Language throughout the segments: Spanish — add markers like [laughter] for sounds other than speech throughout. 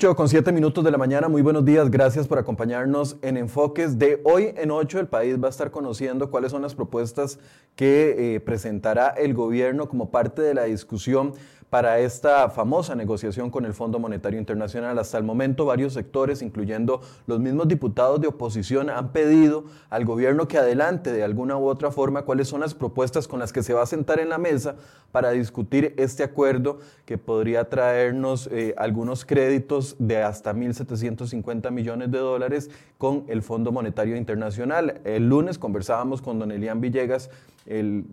8 con 7 minutos de la mañana, muy buenos días, gracias por acompañarnos en Enfoques de hoy en 8. El país va a estar conociendo cuáles son las propuestas que eh, presentará el gobierno como parte de la discusión para esta famosa negociación con el Fondo Monetario Internacional. Hasta el momento, varios sectores, incluyendo los mismos diputados de oposición, han pedido al gobierno que adelante de alguna u otra forma cuáles son las propuestas con las que se va a sentar en la mesa para discutir este acuerdo que podría traernos eh, algunos créditos de hasta 1.750 millones de dólares con el Fondo Monetario Internacional. El lunes conversábamos con don Elian Villegas, el,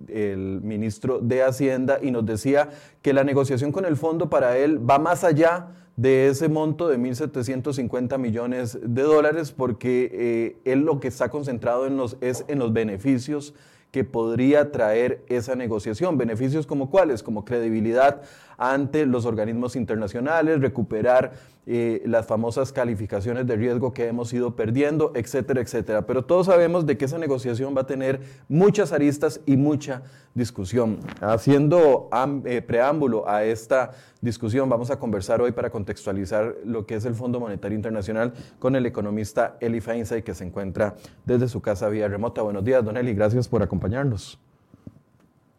ministro de Hacienda, y nos decía que la negociación con el fondo para él va más allá de ese monto de 1.750 millones de dólares porque eh, él lo que está concentrado en los, es en los beneficios que podría traer esa negociación. Beneficios como cuáles, como credibilidad ante los organismos internacionales, recuperar eh, las famosas calificaciones de riesgo que hemos ido perdiendo, etcétera, etcétera. Pero todos sabemos de que esa negociación va a tener muchas aristas y mucha discusión. Haciendo eh, preámbulo a esta discusión, vamos a conversar hoy para contextualizar lo que es el Fondo Monetario Internacional con el economista Eli Feinsay, que se encuentra desde su casa vía remota. Buenos días, don Eli, gracias por acompañarnos.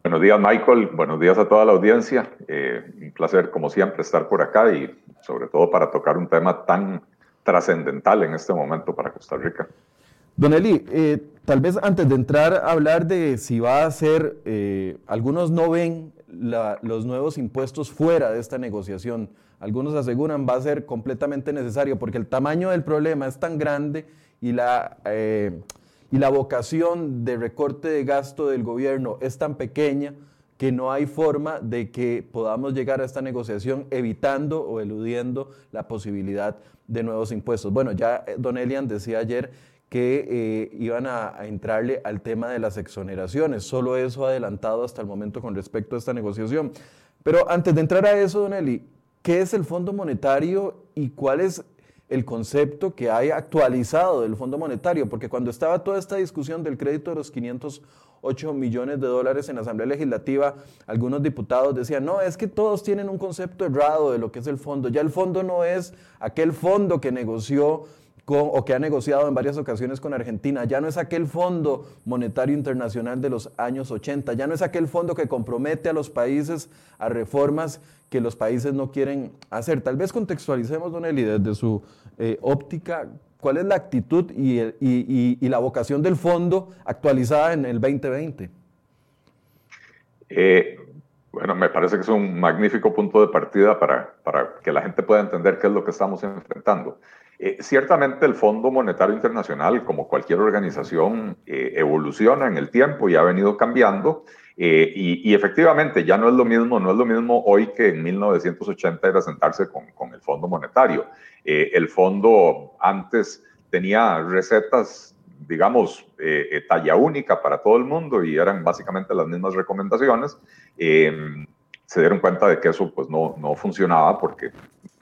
Buenos días, Michael. Buenos días a toda la audiencia. Eh, un placer, como siempre, estar por acá y sobre todo para tocar un tema tan trascendental en este momento para Costa Rica. Don Eli, eh, tal vez antes de entrar a hablar de si va a ser, eh, algunos no ven los nuevos impuestos fuera de esta negociación. Algunos aseguran va a ser completamente necesario porque el tamaño del problema es tan grande y la y la vocación de recorte de gasto del gobierno es tan pequeña que no hay forma de que podamos llegar a esta negociación evitando o eludiendo la posibilidad de nuevos impuestos. Bueno, ya eh, Don Elian decía ayer que eh, iban a, entrarle al tema de las exoneraciones. Solo eso adelantado hasta el momento con respecto a esta negociación. Pero antes de entrar a eso, Don Eli, ¿qué es el Fondo Monetario y cuál es el concepto que hay actualizado del Fondo Monetario, porque cuando estaba toda esta discusión del crédito de los 508 millones de dólares en la Asamblea Legislativa, algunos diputados decían, no, es que todos tienen un concepto errado de lo que es el fondo. Ya el fondo no es aquel fondo que negoció o que ha negociado en varias ocasiones con Argentina. Ya no es aquel Fondo Monetario Internacional de los años 80, ya no es aquel fondo que compromete a los países a reformas que los países no quieren hacer. Tal vez contextualicemos, Don Eli, desde su eh, óptica, cuál es la actitud y, la vocación del fondo actualizada en el 2020. Eh, bueno, me parece que es un magnífico punto de partida para, para que la gente pueda entender qué es lo que estamos enfrentando. Eh, ciertamente el Fondo Monetario Internacional, como cualquier organización, eh, evoluciona en el tiempo y ha venido cambiando. Eh, y, efectivamente ya no es lo mismo, no es lo mismo hoy que en 1980 era sentarse con, con el Fondo Monetario. el fondo antes tenía recetas, digamos, talla única para todo el mundo y eran básicamente las mismas recomendaciones se dieron cuenta de que eso pues no, no funcionaba porque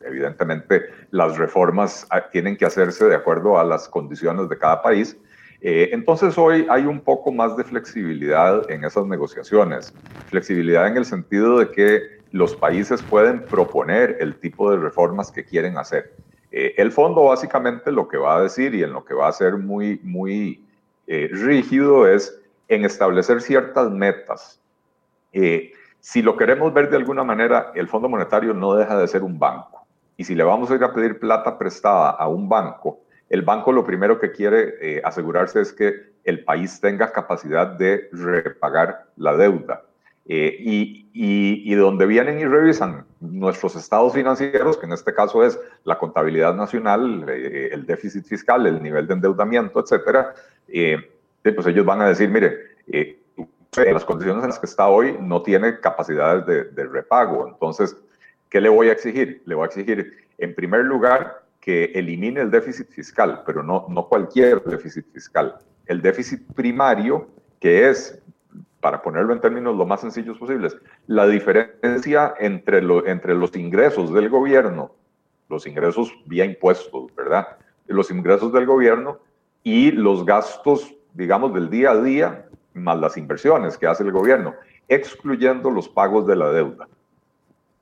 evidentemente las reformas ah, tienen que hacerse de acuerdo a las condiciones de cada país. Eh, entonces hoy hay un poco más de flexibilidad en esas negociaciones, flexibilidad en el sentido de que los países pueden proponer el tipo de reformas que quieren hacer. Eh, el fondo básicamente lo que va a decir y en lo que va a ser muy, muy eh, rígido es en establecer ciertas metas. Si lo queremos ver de alguna manera, el Fondo Monetario no deja de ser un banco. Y si le vamos a ir a pedir plata prestada a un banco, el banco lo primero que quiere eh, asegurarse es que el país tenga capacidad de repagar la deuda. Eh, y, y, donde vienen y revisan nuestros estados financieros, que en este caso es la contabilidad nacional, eh, el déficit fiscal, el nivel de endeudamiento, etcétera, pues ellos van a decir, mire, en las condiciones en las que está hoy no tiene capacidades de, repago. Entonces, ¿qué le voy a exigir? Le voy a exigir, en primer lugar, que elimine el déficit fiscal, pero no, cualquier déficit fiscal. El déficit primario, que es, para ponerlo en términos lo más sencillos posibles, la diferencia entre, entre los ingresos del gobierno, los ingresos vía impuestos, ¿verdad? Los ingresos del gobierno y los gastos, digamos, del día a día más las inversiones que hace el gobierno, excluyendo los pagos de la deuda.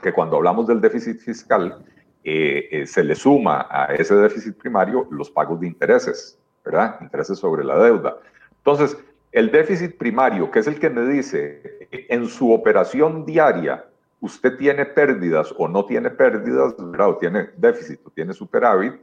Que cuando hablamos del déficit fiscal, se le suma a ese déficit primario los pagos de intereses, ¿verdad? Intereses sobre la deuda. Entonces, el déficit primario, que es el que me dice, en su operación diaria, usted tiene pérdidas o no tiene pérdidas, ¿verdad? o tiene déficit o tiene superávit,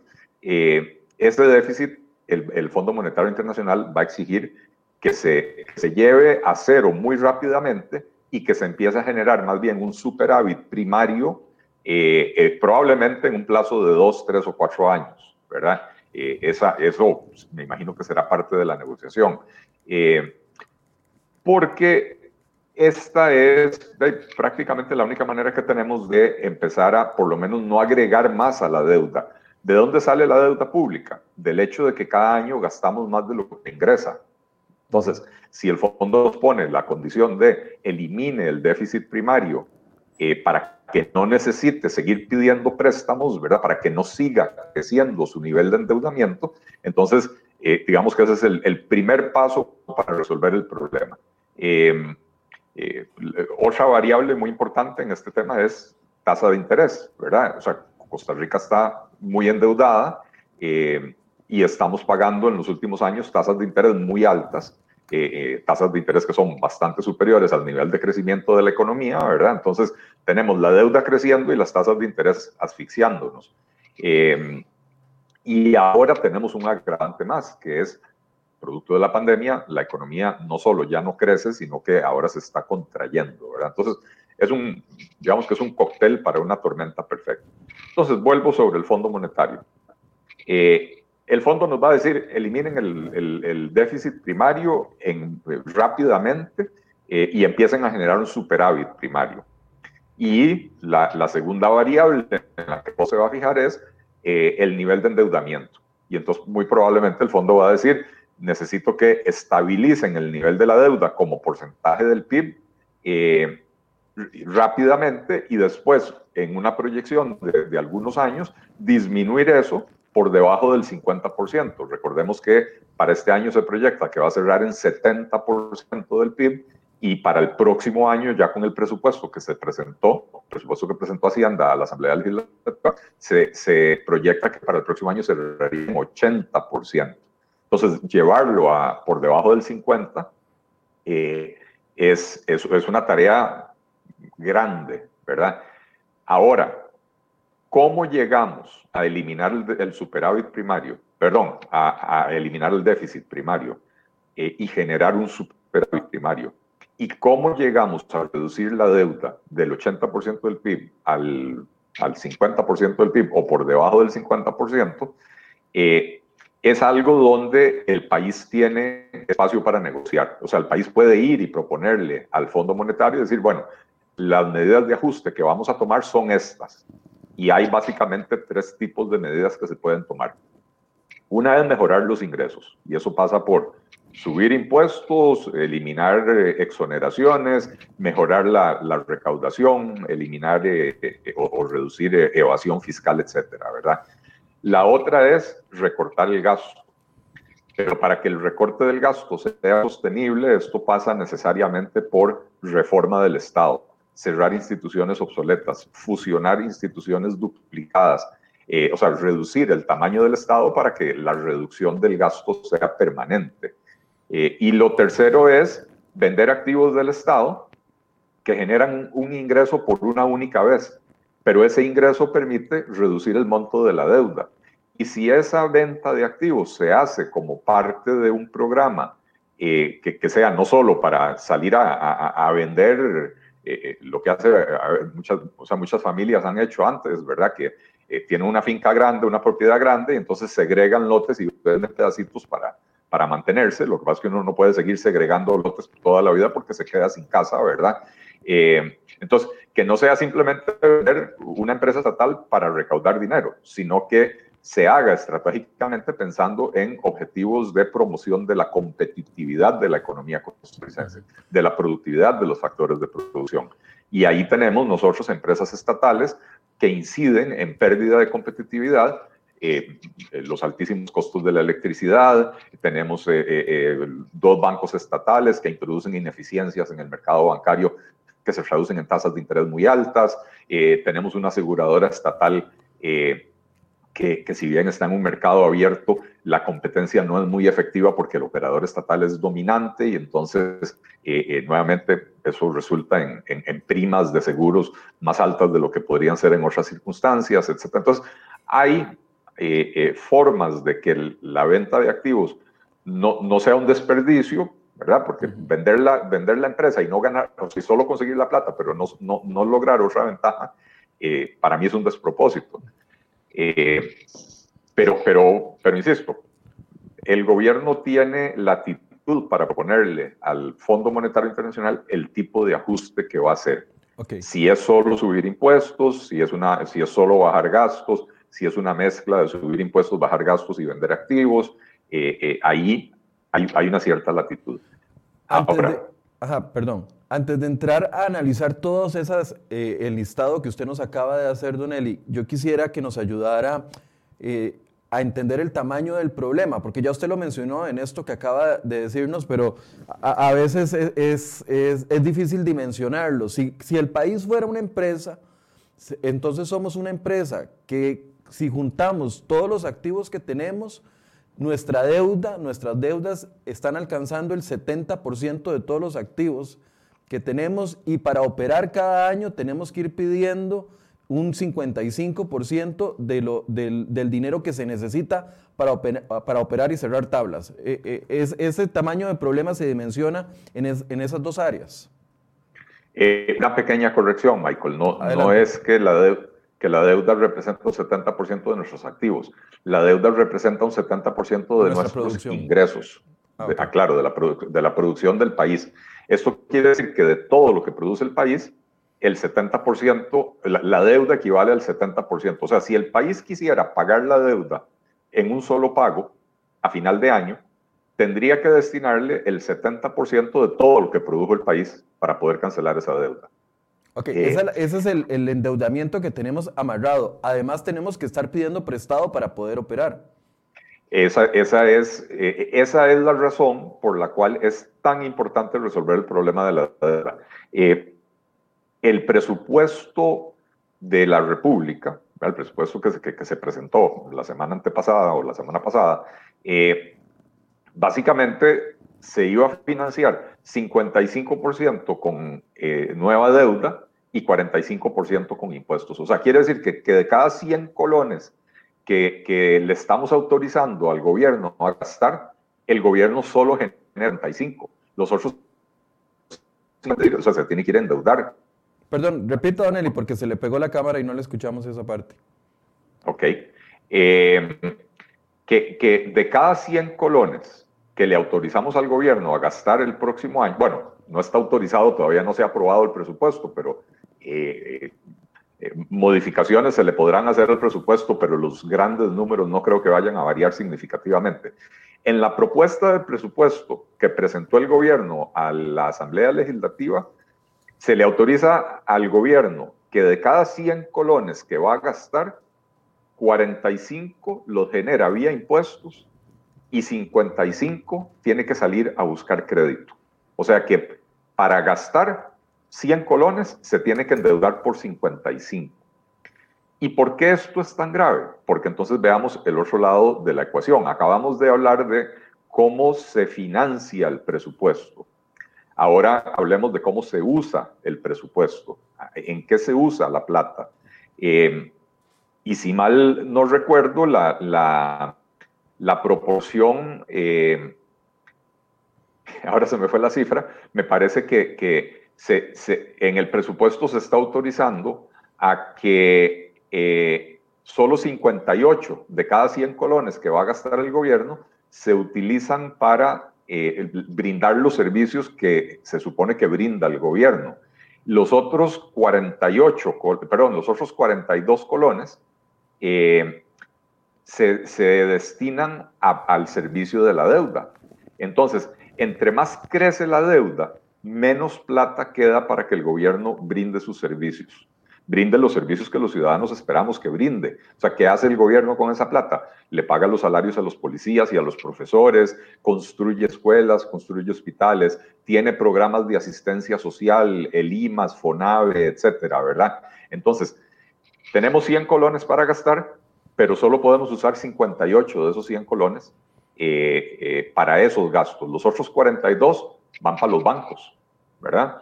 eh, ese déficit, el, el, Fondo Monetario Internacional va a exigir que se, se lleve a cero muy rápidamente y que se empiece a generar más bien un superávit primario, eh, eh, probablemente en un plazo de dos, tres o cuatro años, ¿verdad? esa, eso me imagino que será parte de la negociación. porque esta es prácticamente la única manera que tenemos de empezar a, por lo menos, no agregar más a la deuda. ¿De dónde sale la deuda pública? Del hecho de que cada año gastamos más de lo que ingresa. Entonces, si el fondo pone la condición de elimine el déficit primario eh, para que no necesite seguir pidiendo préstamos, ¿verdad? Para que no siga creciendo su nivel de endeudamiento, entonces, eh, digamos que ese es el, primer paso para resolver el problema. Eh, eh, otra variable muy importante en este tema es tasa de interés, ¿verdad? O sea, Costa Rica está muy endeudada y estamos pagando en los últimos años tasas de interés muy altas, eh, tasas de interés que son bastante superiores al nivel de crecimiento de la economía, ¿verdad? Entonces, tenemos la deuda creciendo y las tasas de interés asfixiándonos. y ahora tenemos un agravante más, que es producto de la pandemia, la economía no solo ya no crece, sino que ahora se está contrayendo, ¿verdad? Entonces, es un, digamos que es un cóctel para una tormenta perfecta. Entonces, vuelvo sobre el Fondo Monetario. Eh, el fondo nos va a decir, eliminen el, déficit primario en, rápidamente eh, y empiecen a generar un superávit primario. Y la, segunda variable en la que se va a fijar es eh, el nivel de endeudamiento. Y entonces muy probablemente el fondo va a decir, necesito que estabilicen el nivel de la deuda como porcentaje del PIB eh, rápidamente y después, en una proyección de, algunos años, disminuir eso por debajo del 50%. Recordemos que para este año se proyecta que va a cerrar en 70% del PIB y para el próximo año, ya con el presupuesto que se presentó, el presupuesto que presentó Hacienda a la Asamblea Legislativa, se, se proyecta que para el próximo año cerraría en 80%. Entonces, llevarlo a por debajo del 50 eh, es, es, es, una tarea grande, ¿verdad? Ahora, ¿cómo llegamos a eliminar el, superávit primario? Perdón, a, eliminar el déficit primario eh, y generar un superávit primario. ¿Y cómo llegamos a reducir la deuda del 80% del PIB al, al 50% del PIB o por debajo del 50%? Eh, es algo donde el país tiene espacio para negociar. O sea, el país puede ir y proponerle al Fondo Monetario y decir, bueno, las medidas de ajuste que vamos a tomar son estas. Y hay básicamente tres tipos de medidas que se pueden tomar. Una es mejorar los ingresos, y eso pasa por subir impuestos, eliminar eh, exoneraciones, mejorar la, recaudación, eliminar eh, eh, o, reducir evasión fiscal, etcétera, ¿verdad? La otra es recortar el gasto. Pero para que el recorte del gasto sea sostenible, esto pasa necesariamente por reforma del Estado, cerrar instituciones obsoletas, fusionar instituciones duplicadas, eh, o sea, reducir el tamaño del Estado para que la reducción del gasto sea permanente. Eh, y lo tercero es vender activos del Estado que generan un ingreso por una única vez pero ese ingreso permite reducir el monto de la deuda. Y si esa venta de activos se hace como parte de un programa eh, que, sea no solo para salir a, vender eh, eh, lo que hace muchas, o sea, muchas familias han hecho antes, ¿verdad? Que tienen una finca grande, una propiedad grande, y entonces segregan lotes y venden pedacitos para, para mantenerse. Lo que pasa es que uno no puede seguir segregando lotes toda la vida porque se queda sin casa, ¿verdad? entonces, que no sea simplemente una empresa estatal para recaudar dinero, sino que se haga estratégicamente pensando en objetivos de promoción de la competitividad de la economía costarricense, de la productividad de los factores de producción. Y ahí tenemos nosotros empresas estatales que inciden en pérdida de competitividad, eh, los altísimos costos de la electricidad, tenemos eh, eh, dos bancos estatales que introducen ineficiencias en el mercado bancario que se traducen en tasas de interés muy altas. Eh, tenemos una aseguradora estatal eh, que, si bien está en un mercado abierto, la competencia no es muy efectiva porque el operador estatal es dominante y entonces eh, eh, nuevamente eso resulta en, en, primas de seguros más altas de lo que podrían ser en otras circunstancias, etc. Entonces, hay eh, formas de que la venta de activos no, no sea un desperdicio, ¿verdad? Porque vender, la, vender la empresa y no ganar, o si solo conseguir la plata, pero no, no, no lograr otra ventaja, para mí es un despropósito. Eh, pero, pero, pero insisto, el gobierno tiene latitud para proponerle al Fondo Monetario Internacional el tipo de ajuste que va a hacer. Si es solo subir impuestos, si es, una, si es solo bajar gastos, si es una mezcla de subir impuestos, bajar gastos y vender activos, eh, eh, ahí hay, hay, una cierta latitud. Ahora, ajá, perdón. Antes de entrar a analizar todos esas, eh, el listado que usted nos acaba de hacer, Don Eli, yo quisiera que nos ayudara eh, a entender el tamaño del problema, porque ya usted lo mencionó en esto que acaba de decirnos, pero a, veces es, es, es, difícil dimensionarlo. Si, si el país fuera una empresa, entonces somos una empresa que si juntamos todos los activos que tenemos, nuestra deuda, nuestras deudas están alcanzando el 70% de todos los activos que tenemos y para operar cada año tenemos que ir pidiendo un 55% de lo, del, del, dinero que se necesita para, para operar y cerrar tablas. Eh, eh, es, ese tamaño de problema se dimensiona en, en esas dos áreas. Eh, una pequeña corrección, Michael. No, no es que la, que la deuda representa un 70% de nuestros activos. La deuda representa un 70% de nuestros ingresos. Ah, ah, claro, de la, de la producción del país. Esto quiere decir que de todo lo que produce el país, el 70%, la, deuda equivale al 70%. O sea, si el país quisiera pagar la deuda en un solo pago a final de año, tendría que destinarle el 70% de todo lo que produjo el país para poder cancelar esa deuda. Ok, eh, ese es el, el, endeudamiento que tenemos amarrado. Además, tenemos que estar pidiendo prestado para poder operar. Esa, esa, es, eh, esa es la razón por la cual es tan importante resolver el problema de la deuda. Eh, el presupuesto de la República, el presupuesto que se, que, se, presentó la semana antepasada o la semana pasada, eh, básicamente se iba a financiar 55% con nueva deuda y 45% con impuestos. O sea, quiere decir que, que de cada 100 colones que, le estamos autorizando al gobierno a gastar, el gobierno solo genera 35. Los otros, o sea, se tiene que ir a endeudar. Perdón, repito, Don Eli, porque se le pegó la cámara y no le escuchamos esa parte. Ok. Eh, que, que de cada 100 colones que le autorizamos al gobierno a gastar el próximo año, bueno, no está autorizado, todavía no se ha aprobado el presupuesto, pero eh, eh, modificaciones se le podrán hacer al presupuesto, pero los grandes números no creo que vayan a variar significativamente. En la propuesta de presupuesto que presentó el gobierno a la Asamblea Legislativa, se le autoriza al gobierno que de cada 100 colones que va a gastar, 45 los genera vía impuestos y 55 tiene que salir a buscar crédito. O sea que para gastar 100 colones, se tiene que endeudar por 55. ¿Y por qué esto es tan grave? Porque entonces veamos el otro lado de la ecuación. Acabamos de hablar de cómo se financia el presupuesto. Ahora hablemos de cómo se usa el presupuesto, en qué se usa la plata. Eh, y si mal no recuerdo, la, la, proporción, eh, [laughs] ahora se me fue la cifra, me parece que, que en el presupuesto se está autorizando a que eh, solo 58 de cada 100 colones que va a gastar el gobierno se utilizan para eh, brindar los servicios que se supone que brinda el gobierno. Los otros 48, perdón, los otros 42 colones eh, se, destinan al servicio de la deuda. Entonces, entre más crece la deuda, menos plata queda para que el gobierno brinde sus servicios, brinde los servicios que los ciudadanos esperamos que brinde. O sea, ¿qué hace el gobierno con esa plata? Le paga los salarios a los policías y a los profesores, construye escuelas, construye hospitales, tiene programas de asistencia social, el IMAS, FONAVE, etcétera, ¿verdad? Entonces, tenemos 100 colones para gastar, pero solo podemos usar 58 de esos 100 colones eh, eh, para esos gastos. Los otros 42 van para los bancos, ¿verdad?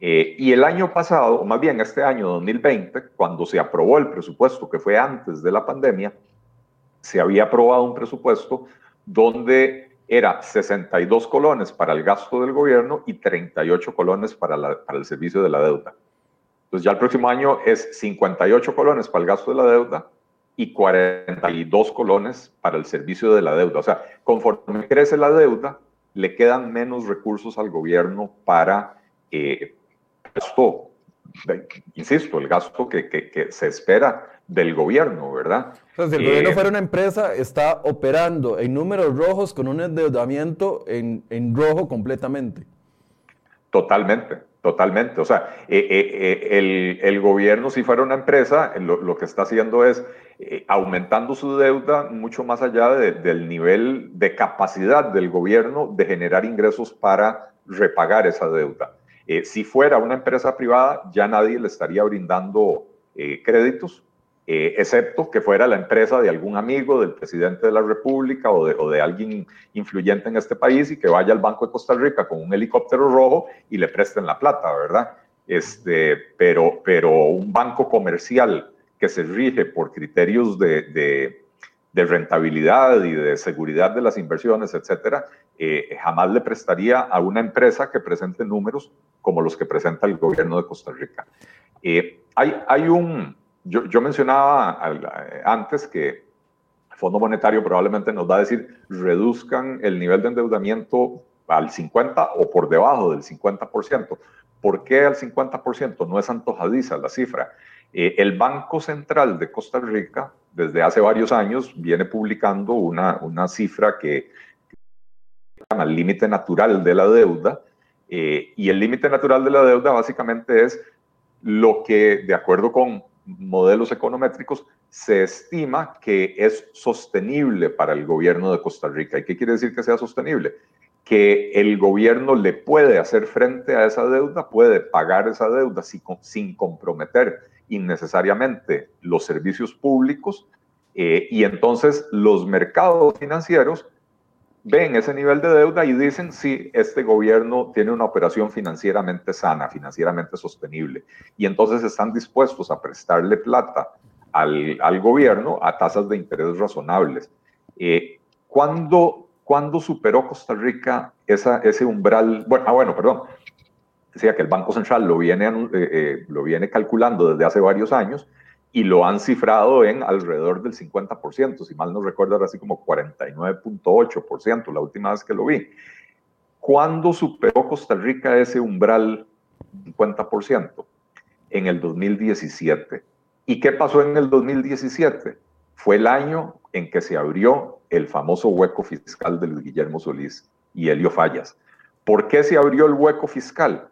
Eh, y el año pasado, o más bien este año 2020, cuando se aprobó el presupuesto, que fue antes de la pandemia, se había aprobado un presupuesto donde era 62 colones para el gasto del gobierno y 38 colones para, para el servicio de la deuda. Entonces ya el próximo año es 58 colones para el gasto de la deuda y 42 colones para el servicio de la deuda. O sea, conforme crece la deuda, le quedan menos recursos al gobierno para eh, gasto, insisto, el gasto que, que, se espera del gobierno, ¿verdad? Si el gobierno eh, fuera una empresa, está operando en números rojos con un endeudamiento en, en rojo completamente. Totalmente, totalmente. O sea, eh, eh, el, el, gobierno, si fuera una empresa, lo, lo que está haciendo es aumentando su deuda mucho más allá del nivel de capacidad del gobierno de generar ingresos para repagar esa deuda. Eh, si fuera una empresa privada, ya nadie le estaría brindando eh, créditos, eh, excepto que fuera la empresa de algún amigo del presidente de la República o de, alguien influyente en este país y que vaya al Banco de Costa Rica con un helicóptero rojo y le presten la plata, ¿verdad? Este, pero, pero un banco comercial que se rige por criterios de rentabilidad y de seguridad de las inversiones, etcétera, eh, jamás le prestaría a una empresa que presente números como los que presenta el gobierno de Costa Rica. Eh, hay, hay un, yo, yo mencionaba antes que el Fondo Monetario probablemente nos va a decir reduzcan el nivel de endeudamiento al 50 o por debajo del 50%. ¿Por qué al 50%? No es antojadiza la cifra. Eh, el Banco Central de Costa Rica, desde hace varios años, viene publicando una, una cifra que llama el límite natural de la deuda, eh, y el límite natural de la deuda básicamente es lo que, de acuerdo con modelos econométricos, se estima que es sostenible para el gobierno de Costa Rica. ¿Y qué quiere decir que sea sostenible? Que el gobierno le puede hacer frente a esa deuda, puede pagar esa deuda sin, comprometer innecesariamente los servicios públicos eh, y entonces los mercados financieros ven ese nivel de deuda y dicen, sí, este gobierno tiene una operación financieramente sana, financieramente sostenible, y entonces están dispuestos a prestarle plata al, al gobierno a tasas de interés razonables. Eh, ¿cuándo, superó Costa Rica esa, ese umbral? Bueno, ah, bueno, perdón decía que el Banco Central lo viene, eh, eh, lo viene calculando desde hace varios años y lo han cifrado en alrededor del 50%, si mal no recuerdo, era así como 49.8% la última vez que lo vi. ¿Cuándo superó Costa Rica ese umbral 50%? En el 2017. ¿Y qué pasó en el 2017? Fue el año en que se abrió el famoso hueco fiscal de Guillermo Solís y Helio Fallas. ¿Por qué se abrió el hueco fiscal?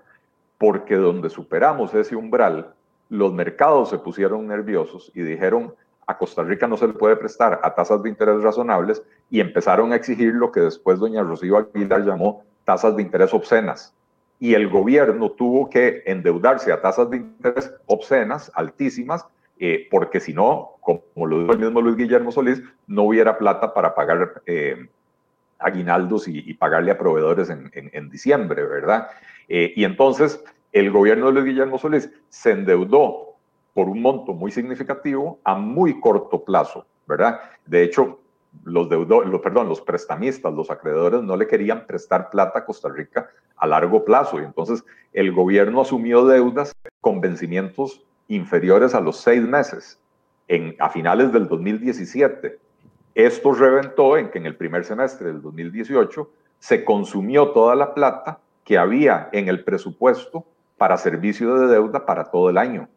porque donde superamos ese umbral, los mercados se pusieron nerviosos y dijeron, a Costa Rica no se le puede prestar a tasas de interés razonables y empezaron a exigir lo que después doña Rocío Aguilar llamó tasas de interés obscenas. Y el gobierno tuvo que endeudarse a tasas de interés obscenas, altísimas, eh, porque si no, como lo dijo el mismo Luis Guillermo Solís, no hubiera plata para pagar eh, aguinaldos y, pagarle a proveedores en, diciembre, ¿verdad? Eh, y entonces el gobierno de Luis Guillermo Solís se endeudó por un monto muy significativo a muy corto plazo, ¿verdad? De hecho, los, los, perdón, los prestamistas, los acreedores no le querían prestar plata a Costa Rica a largo plazo y entonces el gobierno asumió deudas con vencimientos inferiores a los seis meses en, a finales del 2017. Esto reventó en que en el primer semestre del 2018 se consumió toda la plata que había en el presupuesto para servicio de deuda para todo el año.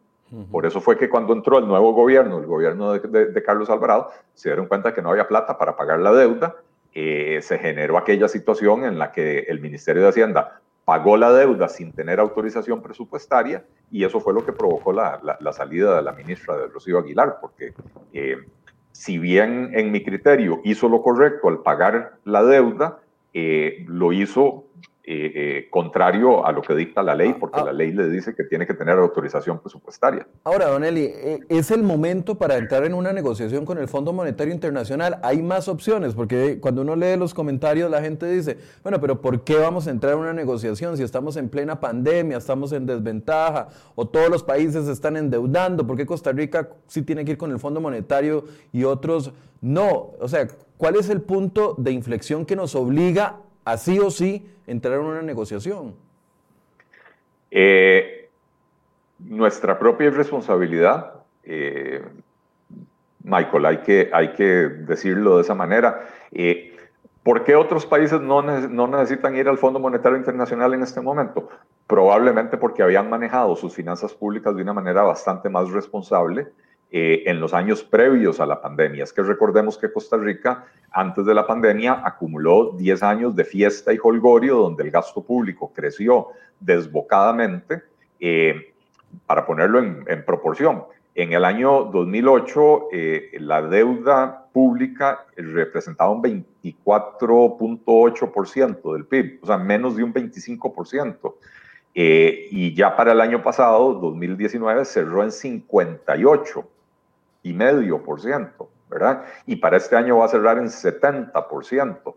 Por eso fue que cuando entró el nuevo gobierno, el gobierno de, Carlos Alvarado, se dieron cuenta que no había plata para pagar la deuda. Eh, se generó aquella situación en la que el Ministerio de Hacienda pagó la deuda sin tener autorización presupuestaria y eso fue lo que provocó la, salida de la ministra de Rocío Aguilar, porque eh, si bien en mi criterio hizo lo correcto al pagar la deuda, eh, lo hizo eh, eh, contrario a lo que dicta la ley, porque Ah, ah. la ley le dice que tiene que tener autorización presupuestaria. Ahora, Don Eli, eh, ¿es el momento para entrar en una negociación con el Fondo Monetario Internacional? Hay más opciones, porque cuando uno lee los comentarios la gente dice, bueno, pero ¿por qué vamos a entrar en una negociación si estamos en plena pandemia, estamos en desventaja, o todos los países se están endeudando? ¿Por qué Costa Rica sí tiene que ir con el Fondo Monetario y otros no? O sea, ¿cuál es el punto de inflexión que nos obliga a sí o sí entrar en una negociación? Eh, nuestra propia irresponsabilidad, eh, Michael, hay que, hay que decirlo de esa manera. Eh, ¿Por qué otros países no, no necesitan ir al Fondo Monetario Internacional en este momento? Probablemente porque habían manejado sus finanzas públicas de una manera bastante más responsable eh, en los años previos a la pandemia. Es que recordemos que Costa Rica, antes de la pandemia, acumuló 10 años de fiesta y holgorio donde el gasto público creció desbocadamente. eh, para ponerlo en, en proporción, en el año 2008 eh, la deuda pública representaba un 24.8% del PIB, o sea, menos de un 25%. Eh, y ya para el año pasado, 2019, cerró en 58 y medio por ciento, ¿verdad? Y para este año va a cerrar en 70%.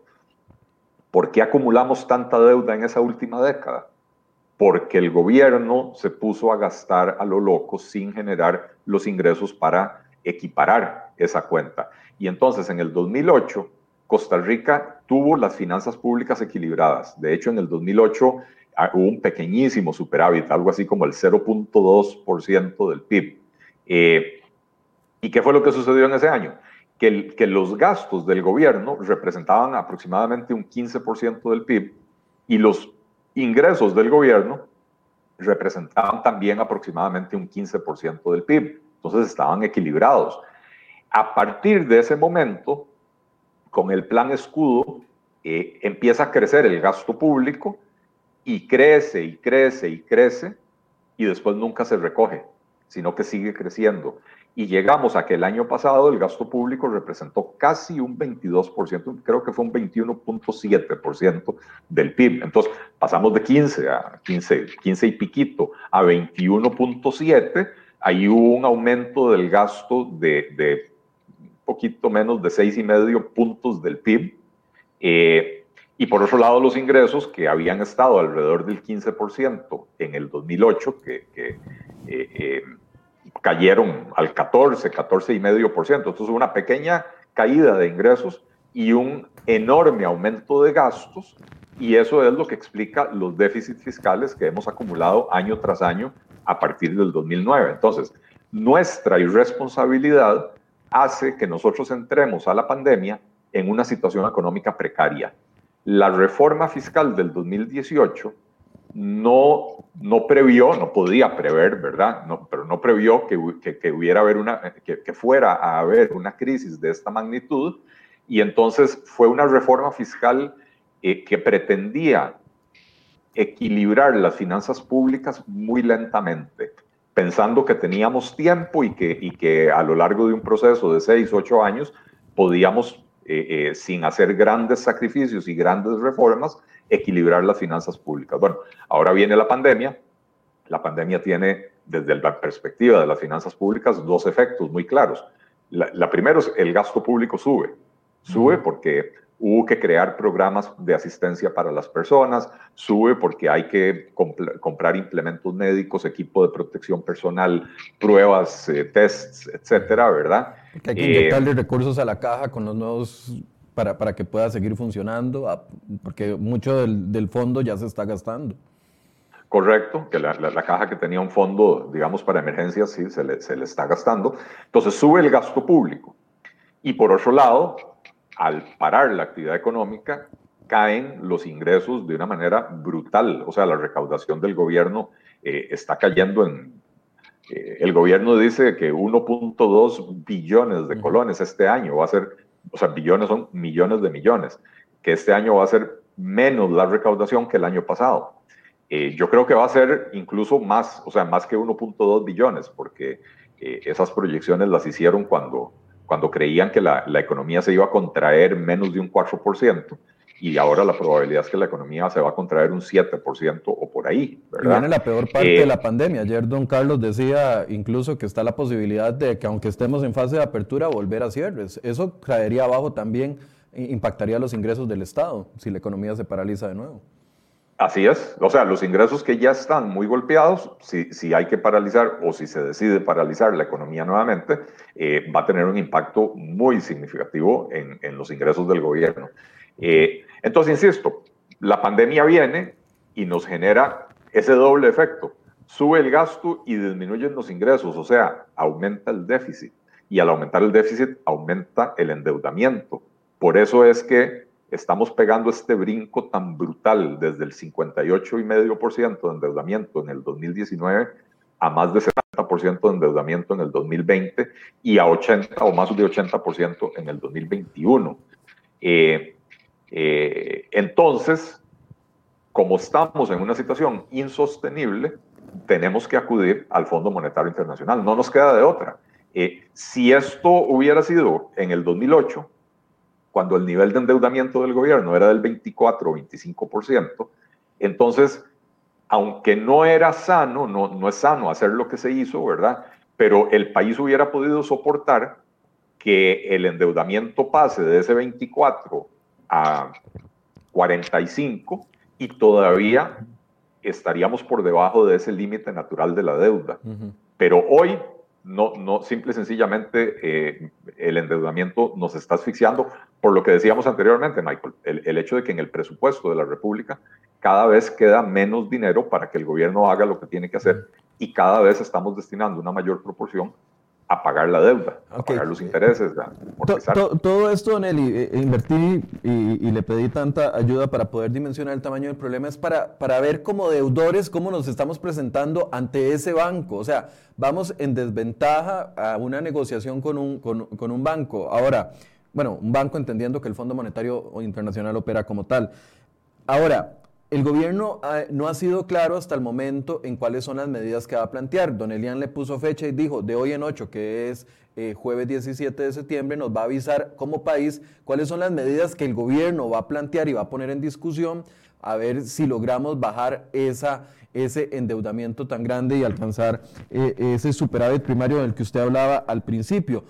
¿Por qué acumulamos tanta deuda en esa última década? Porque el gobierno se puso a gastar a lo loco sin generar los ingresos para equiparar esa cuenta. Y entonces en el 2008, Costa Rica tuvo las finanzas públicas equilibradas. De hecho, en el 2008 ah, hubo un pequeñísimo superávit, algo así como el 0.2% del PIB. Eh, ¿Y qué fue lo que sucedió en ese año? Que, los gastos del gobierno representaban aproximadamente un 15% del PIB y los ingresos del gobierno representaban también aproximadamente un 15% del PIB. Entonces estaban equilibrados. A partir de ese momento, con el plan escudo, eh, empieza a crecer el gasto público y crece y crece y crece y después nunca se recoge, sino que sigue creciendo. Y llegamos a que el año pasado el gasto público representó casi un 22%, creo que fue un 21.7% del PIB. Entonces pasamos de 15 a 15, 15 y piquito a 21.7. Ahí hubo un aumento del gasto de, de un poquito menos de 6,5 puntos del PIB. Eh, y por otro lado, los ingresos que habían estado alrededor del 15% en el 2008, que, que eh, eh, cayeron al 14, 14,5%. Entonces, una pequeña caída de ingresos y un enorme aumento de gastos, y eso es lo que explica los déficits fiscales que hemos acumulado año tras año a partir del 2009. Entonces, nuestra irresponsabilidad hace que nosotros entremos a la pandemia en una situación económica precaria. La reforma fiscal del 2018 no, no previó, no podía prever, ¿verdad? No, pero no previó que, que, hubiera haber una, que, que, fuera a haber una crisis de esta magnitud y entonces fue una reforma fiscal eh, que pretendía equilibrar las finanzas públicas muy lentamente, pensando que teníamos tiempo y que, y que a lo largo de un proceso de seis, ocho años podíamos, eh, eh, sin hacer grandes sacrificios y grandes reformas, equilibrar las finanzas públicas. Bueno, ahora viene la pandemia. La pandemia tiene, desde la perspectiva de las finanzas públicas, dos efectos muy claros. La, la primera es el gasto público sube. Sube porque hubo que crear programas de asistencia para las personas, sube porque hay que comp comprar implementos médicos, equipo de protección personal, pruebas, eh, tests, etcétera, ¿verdad? Que hay que inyectarle eh, recursos a la caja con los nuevos para, para, que pueda seguir funcionando, ah, porque mucho del, del, fondo ya se está gastando. Correcto, que la, la, la, caja que tenía un fondo, digamos, para emergencias, sí, se le, se le está gastando. Entonces sube el gasto público. Y por otro lado, al parar la actividad económica, caen los ingresos de una manera brutal. O sea, la recaudación del gobierno eh, está cayendo en... Eh, el gobierno dice que 1.2 billones de colones este año va a ser o sea, billones son millones de millones, que este año va a ser menos la recaudación que el año pasado. Eh, yo creo que va a ser incluso más, o sea, más que 1.2 billones, porque eh, esas proyecciones las hicieron cuando, cuando creían que la, la, economía se iba a contraer menos de un 4%, y ahora la probabilidad es que la economía se va a contraer un 7% o por ahí. ¿verdad? viene la peor parte de eh, la pandemia. Ayer don Carlos decía incluso que está la posibilidad de que aunque estemos en fase de apertura, volver a cierres. Eso caería abajo también, impactaría los ingresos del Estado si la economía se paraliza de nuevo. Así es, o sea, los ingresos que ya están muy golpeados, si, si hay que paralizar o si se decide paralizar la economía nuevamente, eh, va a tener un impacto muy significativo en, en los ingresos del gobierno. Eh, entonces, insisto, la pandemia viene y nos genera ese doble efecto. Sube el gasto y disminuyen los ingresos, o sea, aumenta el déficit. Y al aumentar el déficit, aumenta el endeudamiento. Por eso es que estamos pegando este brinco tan brutal desde el 58,5% de endeudamiento en el 2019 a más de 70% de endeudamiento en el 2020 y a 80 o más de 80% en el 2021. Eh, eh, entonces, como estamos en una situación insostenible, tenemos que acudir al Fondo Monetario Internacional. No nos queda de otra. Eh, si esto hubiera sido en el 2008, cuando el nivel de endeudamiento del gobierno era del 24 o 25%, entonces, aunque no era sano, no, no es sano hacer lo que se hizo, ¿verdad? Pero el país hubiera podido soportar que el endeudamiento pase de ese 24 a 45 y todavía estaríamos por debajo de ese límite natural de la deuda. Pero hoy no, no, simple y sencillamente eh, el endeudamiento nos está asfixiando, por lo que decíamos anteriormente, Michael, el, el, hecho de que en el presupuesto de la República cada vez queda menos dinero para que el gobierno haga lo que tiene que hacer y cada vez estamos destinando una mayor proporción a pagar la deuda, a pagar los intereses. todo esto, Don Eli, eh, eh, invertí y, le pedí tanta ayuda para poder dimensionar el tamaño del problema, es para, para ver como deudores cómo nos estamos presentando ante ese banco. O sea, vamos en desventaja a una negociación con un, con, con un banco. Ahora, bueno, un banco entendiendo que el Fondo Monetario Internacional opera como tal. Ahora, el gobierno ah, no ha sido claro hasta el momento en cuáles son las medidas que va a plantear. Don Elian le puso fecha y dijo, de hoy en 8, que es eh, jueves 17 de septiembre, nos va a avisar como país cuáles son las medidas que el gobierno va a plantear y va a poner en discusión a ver si logramos bajar ese endeudamiento tan grande y alcanzar eh, ese superávit primario del que usted hablaba al principio.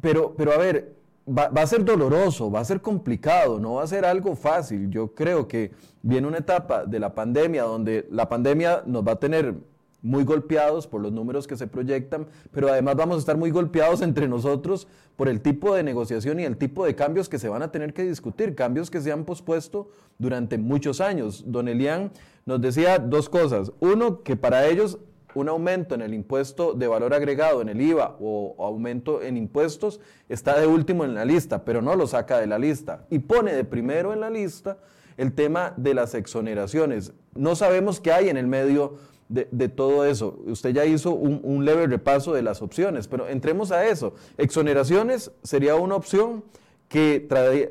Pero, pero a ver, va, a ser doloroso, va a ser complicado, no va a ser algo fácil. Yo creo que viene una etapa de la pandemia donde la pandemia nos va a tener muy golpeados por los números que se proyectan, pero además vamos a estar muy golpeados entre nosotros por el tipo de negociación y el tipo de cambios que se van a tener que discutir, cambios que se han pospuesto durante muchos años. Don Elian nos decía dos cosas. Uno, que para ellos un aumento en el impuesto de valor agregado, en el IVA o, aumento en impuestos, está de último en la lista, pero no lo saca de la lista y pone de primero en la lista el tema de las exoneraciones. No sabemos qué hay en el medio de, todo eso. Usted ya hizo un, leve repaso de las opciones, pero entremos a eso. Exoneraciones sería una opción que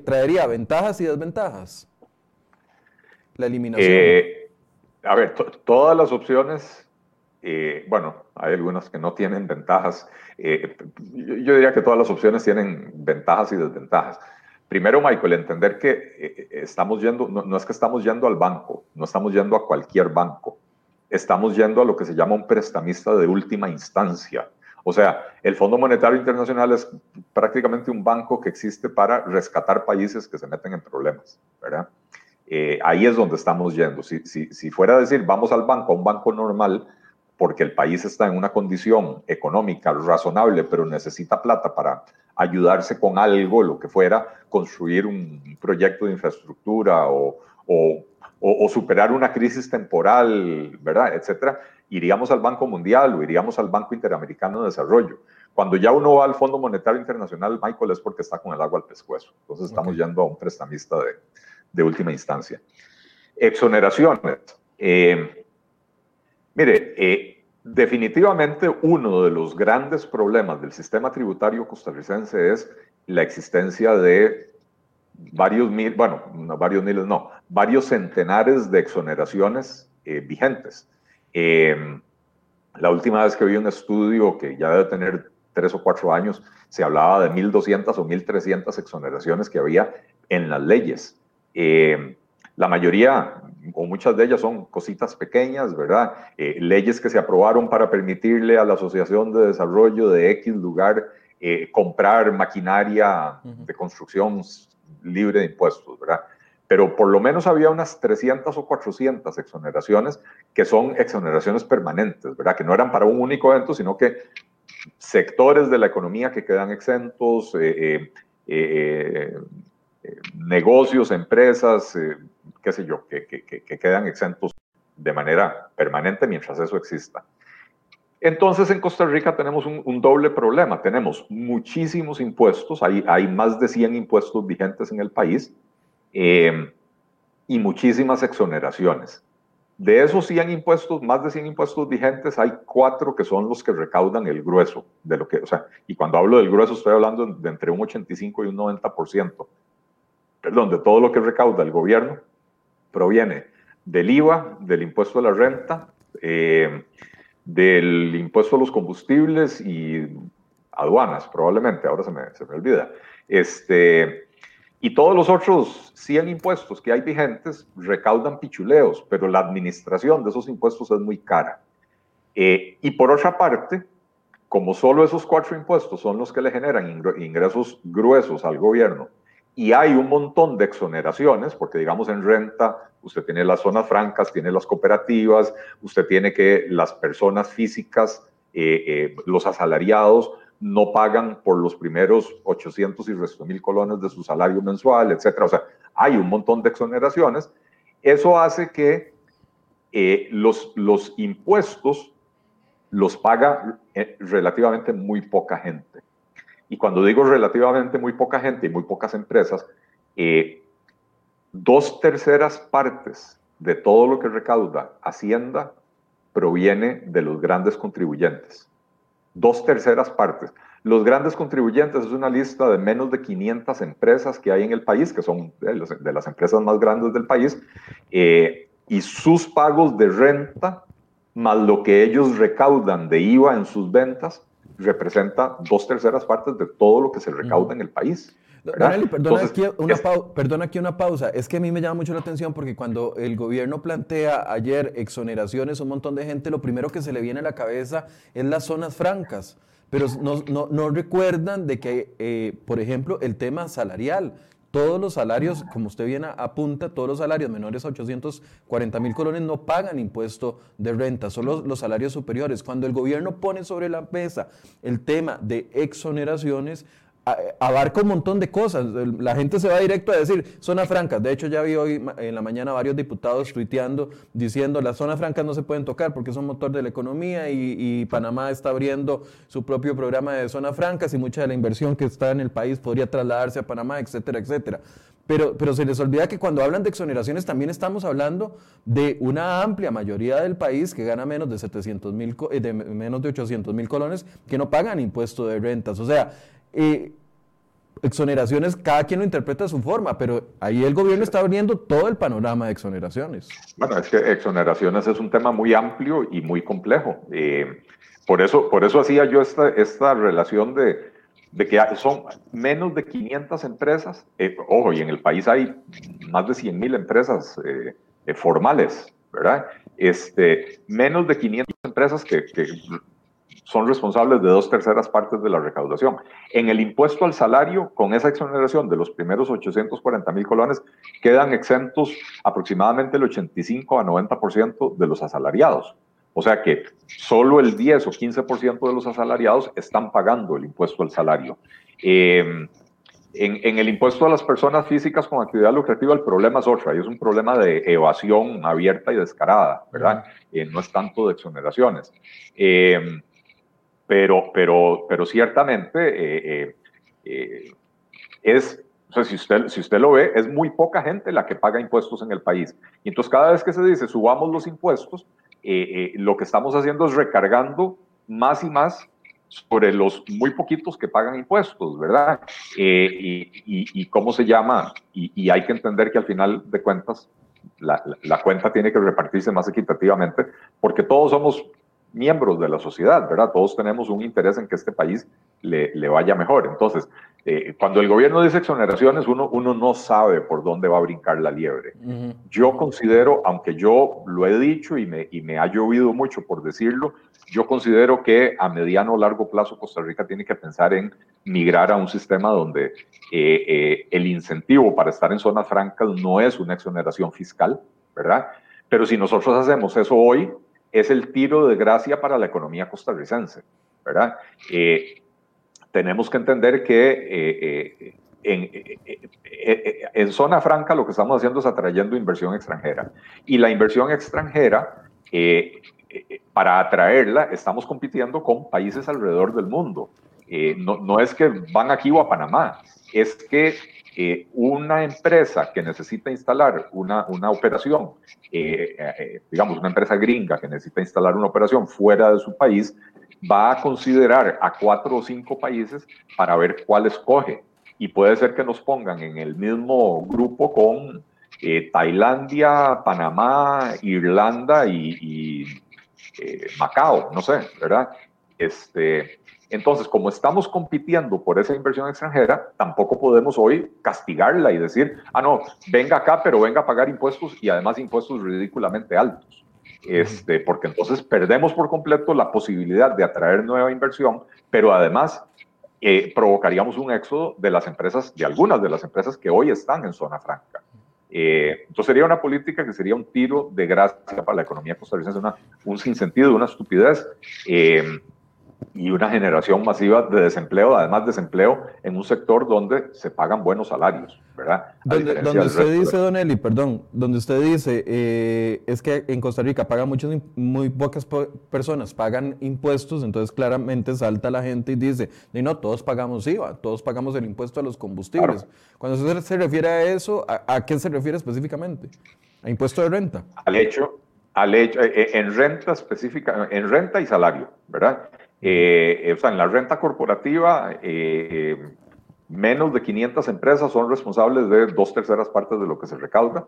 traería ventajas y desventajas. La eliminación. Eh, a ver, todas las opciones eh, bueno, hay algunas que no tienen ventajas. Eh, yo, diría que todas las opciones tienen ventajas y desventajas. Primero, Michael, entender que eh, estamos yendo, no, es que estamos yendo al banco, no estamos yendo a cualquier banco, estamos yendo a lo que se llama un prestamista de última instancia. O sea, el Fondo Monetario Internacional es prácticamente un banco que existe para rescatar países que se meten en problemas, ahí es donde estamos yendo. Si, si fuera a decir, vamos al banco, a un banco normal, porque el país está en una condición económica razonable, pero necesita plata para ayudarse con algo, lo que fuera, construir un proyecto de infraestructura o, superar una crisis temporal, ¿verdad? Etcétera, iríamos al Banco Mundial o iríamos al Banco Interamericano de Desarrollo. Cuando ya uno va al Fondo Monetario Internacional, Michael, es porque está con el agua al pescuezo. Entonces estamos yendo a un prestamista de, de última instancia. Exoneraciones. Eh, Mire, eh, definitivamente uno de los grandes problemas del sistema tributario costarricense es la existencia de varios mil, bueno, no, varios miles, no, varios centenares de exoneraciones eh, vigentes. Em, la última vez que vi un estudio que ya debe tener tres o cuatro años, se hablaba de 1.200 o 1.300 exoneraciones que había en las leyes. La mayoría o muchas de ellas son cositas pequeñas, ¿verdad? Eh, leyes que se aprobaron para permitirle a la Asociación de Desarrollo de X lugar eh, comprar maquinaria de construcción libre de impuestos, ¿verdad? Pero por lo menos había unas 300 o 400 exoneraciones que son exoneraciones permanentes, ¿verdad? Que no eran para un único evento, sino que sectores de la economía que quedan exentos, eh, negocios, empresas, qué sé yo, que, quedan exentos de manera permanente mientras eso exista. Entonces en Costa Rica tenemos un, doble problema. Tenemos muchísimos impuestos, hay, hay, más de 100 impuestos vigentes en el país eh, y muchísimas exoneraciones. De esos 100 impuestos, más de 100 impuestos vigentes, hay cuatro que son los que recaudan el grueso de lo que, o sea, y cuando hablo del grueso estoy hablando de entre un 85 y un 90%, perdón, de todo lo que recauda el gobierno proviene del IVA, del impuesto a la renta, eh, del impuesto a los combustibles y aduanas, probablemente, ahora se me, se me olvida. Este, y todos los otros 100 impuestos que hay vigentes recaudan pichuleos, pero la administración de esos impuestos es muy cara. Eh, y por otra parte, como solo esos cuatro impuestos son los que le generan ingresos gruesos al gobierno, y hay un montón de exoneraciones, porque digamos en renta usted tiene las zonas francas, tiene las cooperativas, usted tiene que las personas físicas, eh, eh, los asalariados, no pagan por los primeros 800 y resto mil colones de su salario mensual, etcétera. O sea, hay un montón de exoneraciones. Eso hace que eh, los, los impuestos los paga relativamente muy poca gente. Y cuando digo relativamente muy poca gente y muy pocas empresas, eh, dos terceras partes de todo lo que recauda Hacienda proviene de los grandes contribuyentes. Dos terceras partes. Los grandes contribuyentes es una lista de menos de 500 empresas que hay en el país, que son de las empresas más grandes del país, eh, y sus pagos de renta, más lo que ellos recaudan de IVA en sus ventas, representa dos terceras partes de todo lo que se recauda en el país. perdona, aquí una perdona aquí una pausa. Es que a mí me llama mucho la atención porque cuando el gobierno plantea ayer exoneraciones a un montón de gente, lo primero que se le viene a la cabeza es las zonas francas. Pero no, no, no recuerdan de que, eh, por ejemplo, el tema salarial todos los salarios, como usted bien apunta, todos los salarios menores a 840 mil colones no pagan impuesto de renta, solo los salarios superiores. Cuando el gobierno pone sobre la mesa el tema de exoneraciones, abarca un montón de cosas. La gente se va directo a decir zona franca. De hecho, ya vi hoy en la mañana varios diputados tuiteando diciendo las zonas francas no se pueden tocar porque son motor de la economía y, Panamá está abriendo su propio programa de zonas francas y mucha de la inversión que está en el país podría trasladarse a Panamá, etcétera, etcétera. Pero, pero se les olvida que cuando hablan de exoneraciones también estamos hablando de una amplia mayoría del país que gana menos de 700 mil, eh, de menos de 800 mil colones que no pagan impuesto de rentas. O sea, eh, exoneraciones, cada quien lo interpreta a su forma, pero ahí el gobierno está abriendo todo el panorama de exoneraciones. Bueno, es que exoneraciones es un tema muy amplio y muy complejo. Eh, por, eso, por eso hacía yo esta, esta relación de, de que son menos de 500 empresas, eh, ojo, y en el país hay más de 100 mil empresas formales, ¿verdad? Este, menos de 500 empresas que, que son responsables de dos terceras partes de la recaudación. En el impuesto al salario, con esa exoneración de los primeros 840 mil colones, quedan exentos aproximadamente el 85 a 90% de los asalariados. O sea que solo el 10 o 15% de los asalariados están pagando el impuesto al salario. Em, en, el impuesto a las personas físicas con actividad lucrativa el problema es otro, y es un problema de evasión abierta y descarada, ¿verdad? Eh, no es tanto de exoneraciones. Eh, pero, pero, pero ciertamente eh, eh, eh, es, o sea, si usted, si usted lo ve, es muy poca gente la que paga impuestos en el país. Y entonces cada vez que se dice subamos los impuestos, lo que estamos haciendo es recargando más y más sobre los muy poquitos que pagan impuestos, ¿verdad? Y, y, cómo se llama, y, hay que entender que al final de cuentas la, la, cuenta tiene que repartirse más equitativamente, porque todos somos miembros de la sociedad, ¿verdad? Todos tenemos un interés en que este país le, le vaya mejor. Entonces, eh, cuando el gobierno dice exoneraciones, uno, uno no sabe por dónde va a brincar la liebre. Yo considero, aunque yo lo he dicho y me, y me ha llovido mucho por decirlo, yo considero que a mediano o largo plazo Costa Rica tiene que pensar en migrar a un sistema donde eh, eh, el incentivo para estar en zonas francas no es una exoneración fiscal, ¿verdad? Pero si nosotros hacemos eso hoy, es el tiro de gracia para la economía costarricense, ¿verdad? tenemos que entender que eh, eh, eh, en, zona franca lo que estamos haciendo es atrayendo inversión extranjera. Y la inversión extranjera, para atraerla, estamos compitiendo con países alrededor del mundo. No, no, es que van aquí o a Panamá, es que una empresa que necesita instalar una, una operación, digamos, una empresa gringa que necesita instalar una operación fuera de su país, va a considerar a cuatro o cinco países para ver cuál escoge. Y puede ser que nos pongan en el mismo grupo con eh, Tailandia, Panamá, Irlanda y, eh, Macao, no sé, ¿verdad? Este, entonces, como estamos compitiendo por esa inversión extranjera, tampoco podemos hoy castigarla y decir, ah, no, venga acá, pero venga a pagar impuestos y además impuestos ridículamente altos este, porque entonces perdemos por completo la posibilidad de atraer nueva inversión, pero además eh, provocaríamos un éxodo de las empresas, de algunas de las empresas que hoy están en zona franca. Eh, entonces sería una política que sería un tiro de gracia para la economía costarricense, una, un sinsentido, una estupidez. Eh, y una generación masiva de desempleo, además desempleo en un sector donde se pagan buenos salarios, ¿verdad? Donde, usted dice, Don Eli, perdón, donde usted dice, eh, es que en Costa Rica pagan muchos, muy pocas personas, pagan impuestos, entonces claramente salta la gente y dice, y no, todos pagamos IVA, todos pagamos el impuesto a los combustibles. Cuando usted se refiere a eso, ¿a, qué se refiere específicamente? ¿A impuesto de renta? Al hecho, al hecho, eh, eh, en renta específica, en renta y salario, ¿verdad? Eh, o sea, en la renta corporativa, eh, menos de 500 empresas son responsables de dos terceras partes de lo que se recauda.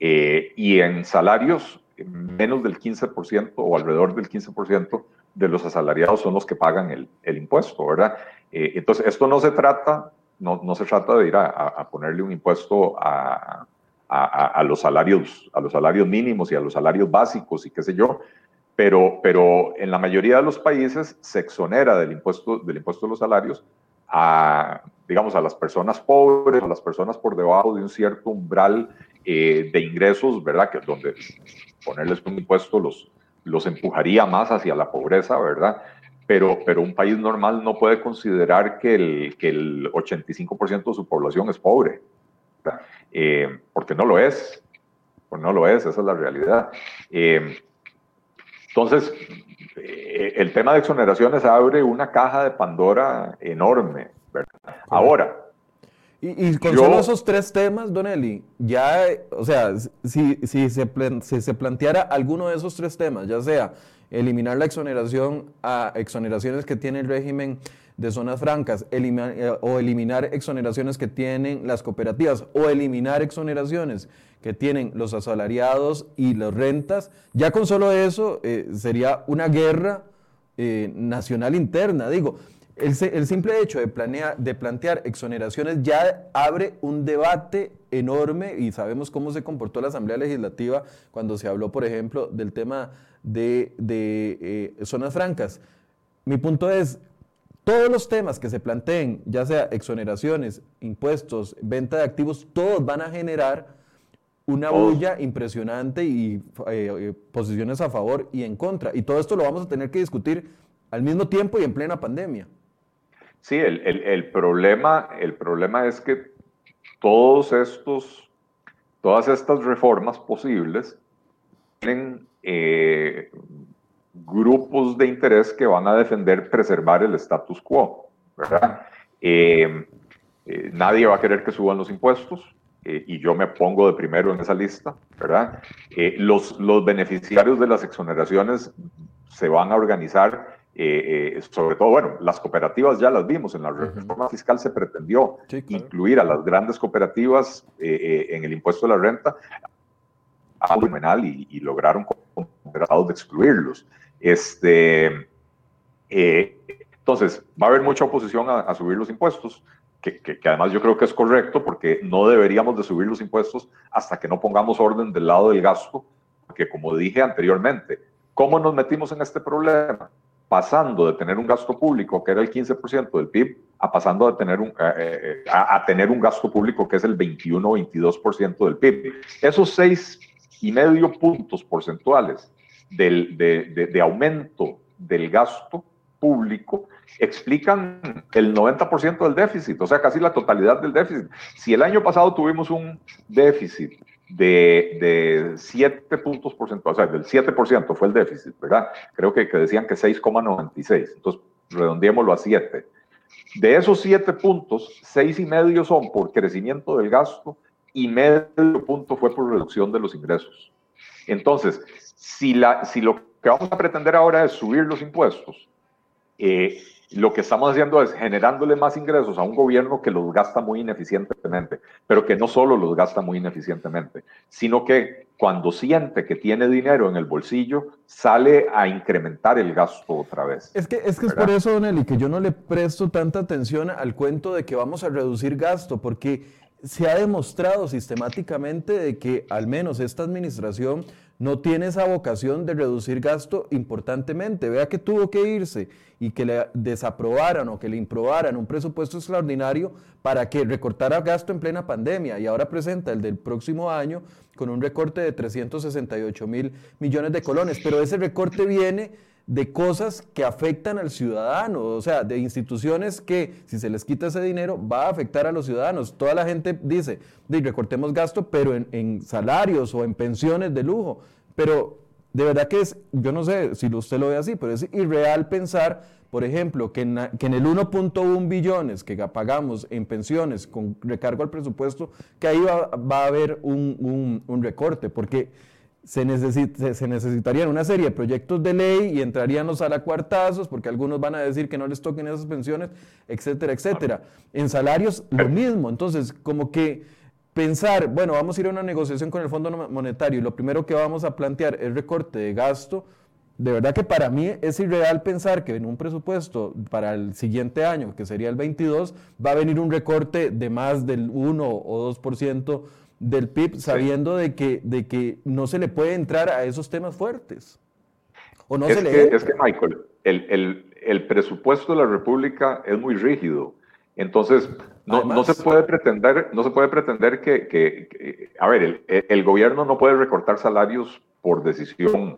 Eh, y en salarios, menos del 15% o alrededor del 15% de los asalariados son los que pagan el, el impuesto, ¿verdad? entonces, esto no se trata, no, no se trata de ir a, a ponerle un impuesto a, a, a, los salarios, a los salarios mínimos y a los salarios básicos y qué sé yo, pero, pero en la mayoría de los países se exonera del impuesto, del impuesto de los salarios a, digamos, a las personas pobres, a las personas por debajo de un cierto umbral eh, de ingresos, ¿verdad? Que donde ponerles un impuesto los, los empujaría más hacia la pobreza, ¿verdad? Pero, pero un país normal no puede considerar que el, que el 85% de su población es pobre, eh, porque no lo es, pues no lo es, esa es la realidad. Eh, entonces, eh, el tema de exoneraciones abre una caja de Pandora enorme. Ahora. Y, con solo esos tres temas, Don Eli, ya, o sea, si, si, se, si se planteara alguno de esos tres temas, ya sea eliminar la exoneración a exoneraciones que tiene el régimen de zonas francas eh, o eliminar exoneraciones que tienen las cooperativas o eliminar exoneraciones que tienen los asalariados y las rentas, ya con solo eso eh, sería una guerra eh, nacional interna. Digo, el, simple hecho de, planear, de plantear exoneraciones ya abre un debate enorme y sabemos cómo se comportó la Asamblea Legislativa cuando se habló, por ejemplo, del tema de, de zonas francas. Mi punto es, todos los temas que se planteen, ya sea exoneraciones, impuestos, venta de activos, todos van a generar una bulla impresionante y eh, eh, posiciones a favor y en contra. Y todo esto lo vamos a tener que discutir al mismo tiempo y en plena pandemia. Sí, el, el, problema, el problema es que todos estos, todas estas reformas posibles tienen eh, grupos de interés que van a defender preservar el status quo, ¿verdad? nadie va a querer que suban los impuestos, eh, y yo me pongo de primero en esa lista, ¿verdad? Eh, los, los beneficiarios de las exoneraciones se van a organizar, eh, sobre todo, bueno, las cooperativas ya las vimos, en la reforma fiscal se pretendió incluir a las grandes cooperativas en el impuesto de la renta a y, y lograron tratados de excluirlos. Este, eh, entonces, va a haber mucha oposición a, subir los impuestos, que, además yo creo que es correcto porque no deberíamos de subir los impuestos hasta que no pongamos orden del lado del gasto, porque como dije anteriormente, ¿cómo nos metimos en este problema? Pasando de tener un gasto público que era el 15% del PIB a pasando a tener, un, eh, a, tener un gasto público que es el 21 o 22% del PIB. Esos seis y medio puntos porcentuales del, de, de, aumento del gasto público explican el 90% del déficit, o sea, casi la totalidad del déficit. Si el año pasado tuvimos un déficit de, de 7 puntos porcentuales, o sea, del 7% fue el déficit, ¿verdad? Creo que, que decían que 6,96, entonces redondeémoslo a 7 de esos siete puntos, seis y medio son por crecimiento del gasto y medio punto fue por reducción de los ingresos. Entonces, si, la, si lo que vamos a pretender ahora es subir los impuestos, eh, lo que estamos haciendo es generándole más ingresos a un gobierno que los gasta muy ineficientemente, pero que no solo los gasta muy ineficientemente, sino que cuando siente que tiene dinero en el bolsillo, sale a incrementar el gasto otra vez. Es que es, que es por eso, Don Eli, que yo no le presto tanta atención al cuento de que vamos a reducir gasto, porque se ha demostrado sistemáticamente de que al menos esta administración no tiene esa vocación de reducir gasto importantemente. Vea que tuvo que irse y que le desaprobaran o que le improbaran un presupuesto extraordinario para que recortara gasto en plena pandemia y ahora presenta el del próximo año con un recorte de 368 mil millones de colones. Pero ese recorte viene de cosas que afectan al ciudadano, o sea, de instituciones que si se les quita ese dinero va a afectar a los ciudadanos. Toda la gente dice, recortemos gasto, pero en, salarios o en pensiones de lujo. Pero de verdad que es, yo no sé si usted lo ve así, pero es irreal pensar, por ejemplo, que en, el 1.1 billones que pagamos en pensiones con recargo al presupuesto, que ahí va, a haber un, un recorte, porque se, necesitarían una serie de proyectos de ley y entrarían los alacuartazos, porque algunos van a decir que no les toquen esas pensiones, etcétera, etcétera. En salarios, lo mismo. Entonces, como que pensar, bueno, vamos a ir a una negociación con el Fondo Monetario y lo primero que vamos a plantear es recorte de gasto. De verdad que para mí es irreal pensar que en un presupuesto para el siguiente año, que sería el 22, va a venir un recorte de más del 1 o 2% del PIB sabiendo de, que, de que no se le puede entrar a esos temas fuertes. ¿O no es, se le que, es que, Michael, el, el, el, presupuesto de la República es muy rígido. Entonces, no, no se puede pretender, no se puede pretender que, que, a ver, el, el, gobierno no puede recortar salarios por decisión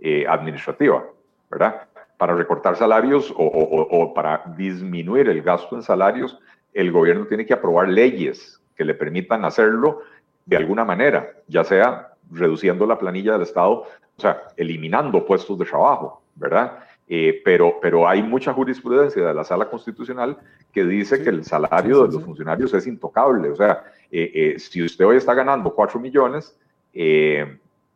eh, administrativa, ¿verdad? Para recortar salarios o, o, o para disminuir el gasto en salarios, el gobierno tiene que aprobar leyes que le permitan hacerlo de alguna manera, ya sea reduciendo la planilla del Estado, o sea, eliminando puestos de trabajo, ¿verdad? Eh, pero, pero hay mucha jurisprudencia de la Sala Constitucional que dice que el salario de los funcionarios es intocable. O sea, eh, eh, si usted hoy está ganando 4 millones,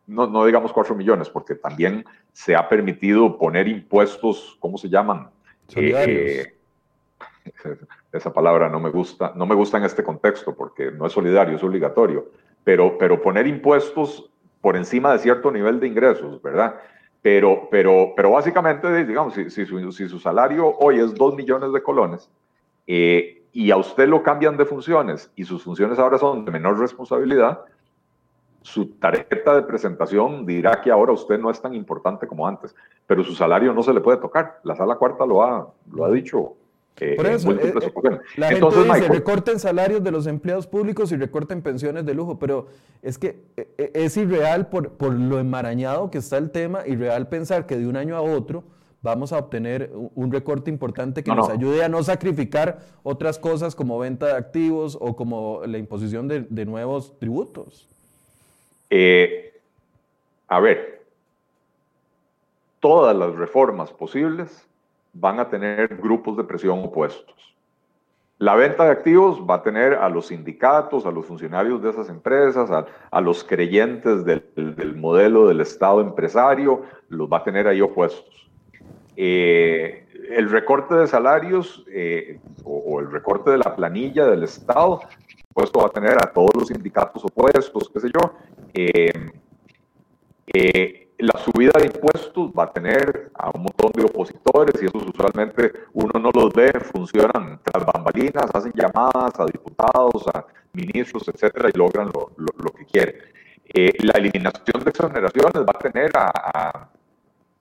no, no, digamos 4 millones, porque también se ha permitido poner impuestos, ¿cómo se llaman? [laughs] esa palabra no me gusta, no me gusta en este contexto porque no es solidario, es obligatorio, pero, pero poner impuestos por encima de cierto nivel de ingresos, ¿verdad? Pero, pero, pero básicamente, digamos, si, si, su, si su, salario hoy es 2 millones de colones eh, y a usted lo cambian de funciones y sus funciones ahora son de menor responsabilidad, su tarjeta de presentación dirá que ahora usted no es tan importante como antes, pero su salario no se le puede tocar. La sala cuarta lo ha, lo ha dicho eh, Por eso, eh, eh, la Entonces, gente dice, recorten salarios de los empleados públicos y recorten pensiones de lujo, pero es que es irreal por, por lo enmarañado que está el tema, irreal pensar que de un año a otro vamos a obtener un recorte importante que nos ayude a no sacrificar otras cosas como venta de activos o como la imposición de, de nuevos tributos. a ver, todas las reformas posibles van a tener grupos de presión opuestos. La venta de activos va a tener a los sindicatos, a los funcionarios de esas empresas, a, los creyentes del, modelo del Estado empresario, los va a tener ahí opuestos. Eh, el recorte de salarios eh, o, el recorte de la planilla del Estado, pues va a tener a todos los sindicatos opuestos, qué sé yo. Eh, la subida de impuestos va a tener a un montón de opositores y esos usualmente uno no los ve, funcionan tras bambalinas, hacen llamadas a diputados, a ministros, etcétera, y logran lo, lo, que quieren. Eh, la eliminación de exoneraciones va a tener a,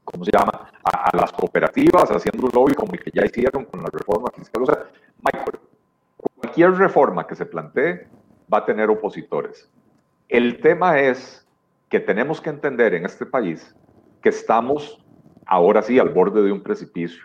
¿cómo se llama?, a, las cooperativas haciendo un lobby como el que ya hicieron con la reforma fiscal. O sea, Michael, cualquier reforma que se plantee va a tener opositores. El tema es que tenemos que entender en este país que estamos ahora sí al borde de un precipicio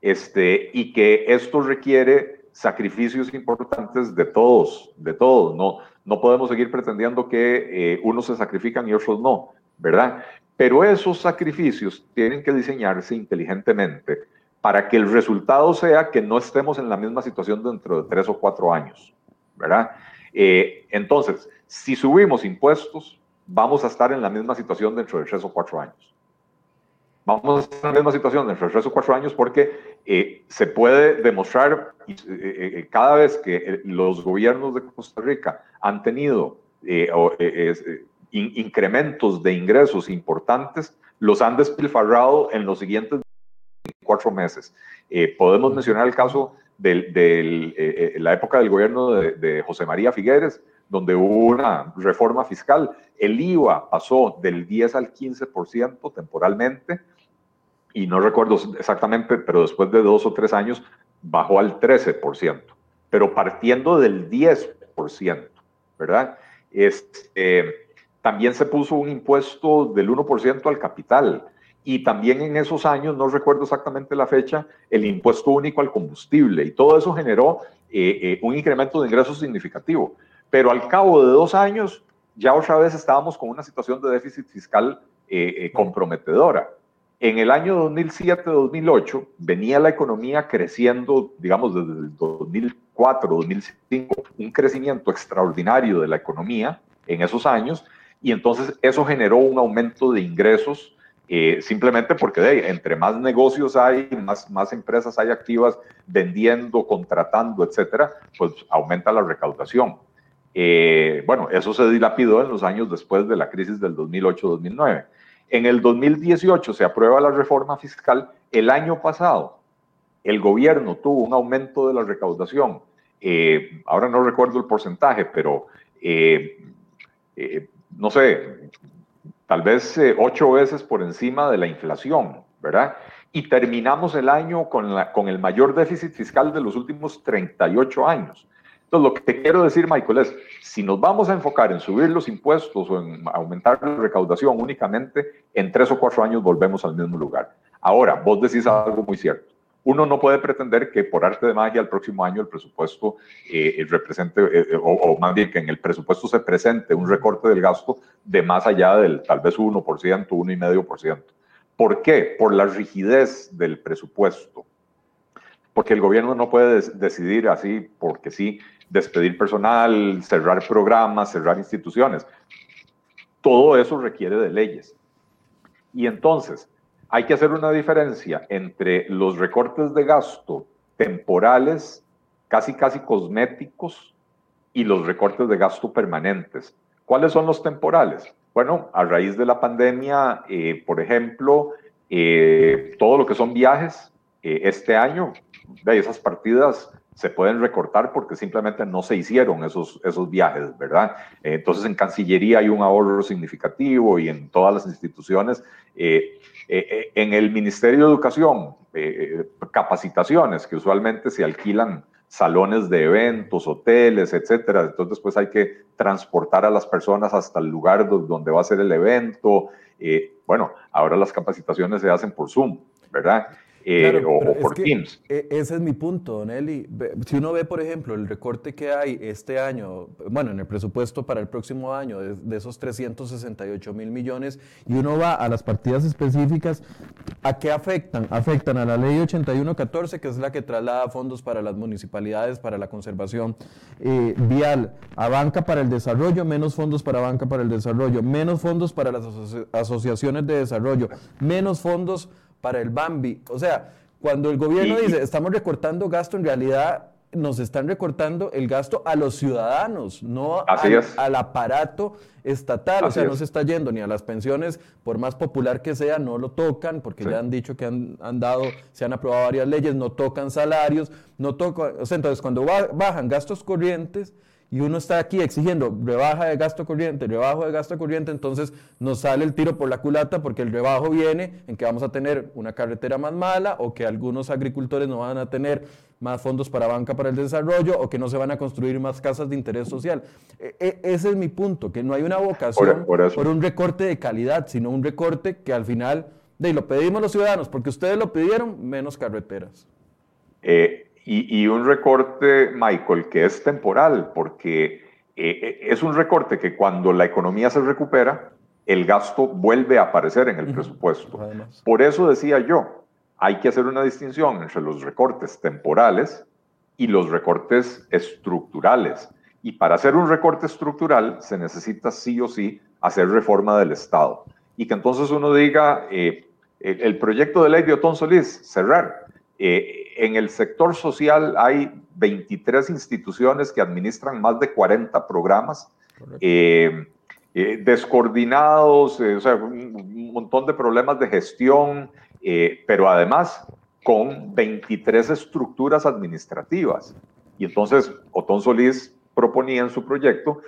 este, y que esto requiere sacrificios importantes de todos, de todos. No, no podemos seguir pretendiendo que eh, unos se sacrifican y otros no, ¿verdad? Pero esos sacrificios tienen que diseñarse inteligentemente para que el resultado sea que no estemos en la misma situación dentro de tres o cuatro años, ¿verdad? Eh, entonces, si subimos impuestos, vamos a estar en la misma situación dentro de tres o cuatro años. Vamos a estar en la misma situación dentro de tres o cuatro años porque eh, se puede demostrar eh, eh, cada vez que los gobiernos de Costa Rica han tenido incrementos de ingresos importantes, los han despilfarrado en los siguientes cuatro meses. podemos mencionar el caso de la época del gobierno de, de José María Figueres, donde hubo una reforma fiscal. El IVA pasó del 10 al 15% temporalmente, y no recuerdo exactamente, pero después de dos o tres años bajó al 13%, pero partiendo del 10%, ¿verdad? Este, también se puso un impuesto del 1% al capital. Y también en esos años, no recuerdo exactamente la fecha, el impuesto único al combustible. Y todo eso generó eh, eh, un incremento de ingresos significativo. Pero al cabo de dos años, ya otra vez estábamos con una situación de déficit fiscal eh, eh, comprometedora. En el año 2007-2008 venía la economía creciendo, digamos, desde el 2004-2005, un crecimiento extraordinario de la economía en esos años, y entonces eso generó un aumento de ingresos eh, simplemente porque de, entre más negocios hay, más, más empresas hay activas vendiendo, contratando, etcétera, pues aumenta la recaudación. Eh, bueno, eso se dilapidó en los años después de la crisis del 2008-2009. En el 2018 se aprueba la reforma fiscal. El año pasado, el gobierno tuvo un aumento de la recaudación. Eh, ahora no recuerdo el porcentaje, pero eh, no sé, tal vez ocho veces por encima de la inflación, ¿verdad? Y terminamos el año con, la, con el mayor déficit fiscal de los últimos 38 años. Entonces, lo que te quiero decir, Michael, es, si nos vamos a enfocar en subir los impuestos o en aumentar la recaudación únicamente, en tres o cuatro años volvemos al mismo lugar. Ahora, vos decís algo muy cierto. Uno no puede pretender que por arte de magia el próximo año el presupuesto eh, represente, eh, eh, o, más bien que en el presupuesto se presente un recorte del gasto de más allá del tal vez 1%, 1,5%. ¿Por qué? Por la rigidez del presupuesto. Porque el gobierno no puede decidir así porque sí despedir personal, cerrar programas, cerrar instituciones. Todo eso requiere de leyes. Y entonces, hay que hacer una diferencia entre los recortes de gasto temporales, casi casi cosméticos, y los recortes de gasto permanentes. ¿Cuáles son los temporales? Bueno, a raíz de la pandemia, eh, por ejemplo, eh, todo lo que son viajes, eh, este año, de esas partidas se pueden recortar porque simplemente no se hicieron esos, esos viajes, ¿verdad? entonces en Cancillería hay un ahorro significativo y en todas las instituciones. Eh, eh, eh, en el Ministerio de Educación, capacitaciones que usualmente se alquilan salones de eventos, hoteles, etcétera. Entonces, pues hay que transportar a las personas hasta el lugar donde va a ser el evento. bueno, ahora las capacitaciones se hacen por Zoom, ¿verdad? Eh, o, por Teams. E, ese es mi punto, Don Eli. Si uno ve, por ejemplo, el recorte que hay este año, bueno, en el presupuesto para el próximo año, de, esos 368 mil millones, y uno va a las partidas específicas, ¿a qué afectan? Afectan a la ley 8114, que es la que traslada fondos para las municipalidades, para la conservación eh, vial, a banca para el desarrollo, menos fondos para banca para el desarrollo, menos fondos para las asociaciones de desarrollo, menos fondos para el Bambi. O sea, cuando el gobierno dice, estamos recortando gasto, en realidad nos están recortando el gasto a los ciudadanos, no al, aparato estatal. o sea, no se está yendo ni a las pensiones, por más popular que sea, no lo tocan, porque ya han dicho que han, han, dado, se han aprobado varias leyes, no tocan salarios, no tocan. O sea, entonces cuando bajan gastos corrientes, y uno está aquí exigiendo rebaja de gasto corriente, rebajo de gasto corriente, entonces nos sale el tiro por la culata porque el rebajo viene en que vamos a tener una carretera más mala o que algunos agricultores no van a tener más fondos para banca para el desarrollo o que no se van a construir más casas de interés social. E, e, ese es mi punto, que no hay una vocación por, un recorte de calidad, sino un recorte que al final, de, lo pedimos los ciudadanos, porque ustedes lo pidieron, menos carreteras. Eh, y, un recorte, Michael, que es temporal, porque eh, eh, es un recorte que cuando la economía se recupera, el gasto vuelve a aparecer en el presupuesto. Por eso decía yo, hay que hacer una distinción entre los recortes temporales y los recortes estructurales. Y para hacer un recorte estructural se necesita sí o sí hacer reforma del Estado. Y que entonces uno diga, eh, el, proyecto de ley de Otón Solís, cerrar. Eh, en el sector social hay 23 instituciones que administran más de 40 programas, eh, eh, descoordinados, o sea, un montón de problemas de gestión, pero además con 23 estructuras administrativas. Y entonces Otón Solís proponía en su proyecto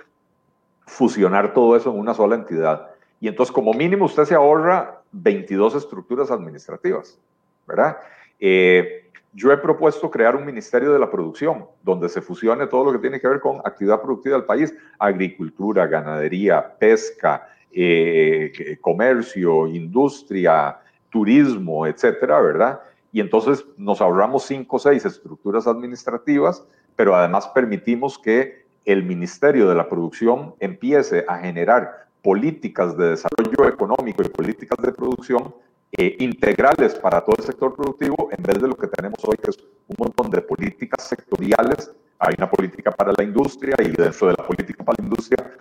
fusionar todo eso en una sola entidad. Y entonces como mínimo usted se ahorra 22 estructuras administrativas, ¿verdad? Eh, yo he propuesto crear un Ministerio de la Producción, donde se fusione todo lo que tiene que ver con actividad productiva del país, agricultura, ganadería, pesca, eh, comercio, industria, turismo, etcétera, ¿verdad? Y entonces nos ahorramos cinco o seis estructuras administrativas, pero además permitimos que el Ministerio de la Producción empiece a generar políticas de desarrollo económico y políticas de producción eh, integrales para todo el sector productivo en vez de lo que tenemos hoy, que es un montón de políticas sectoriales. Hay una política para la industria y dentro de la política para la industria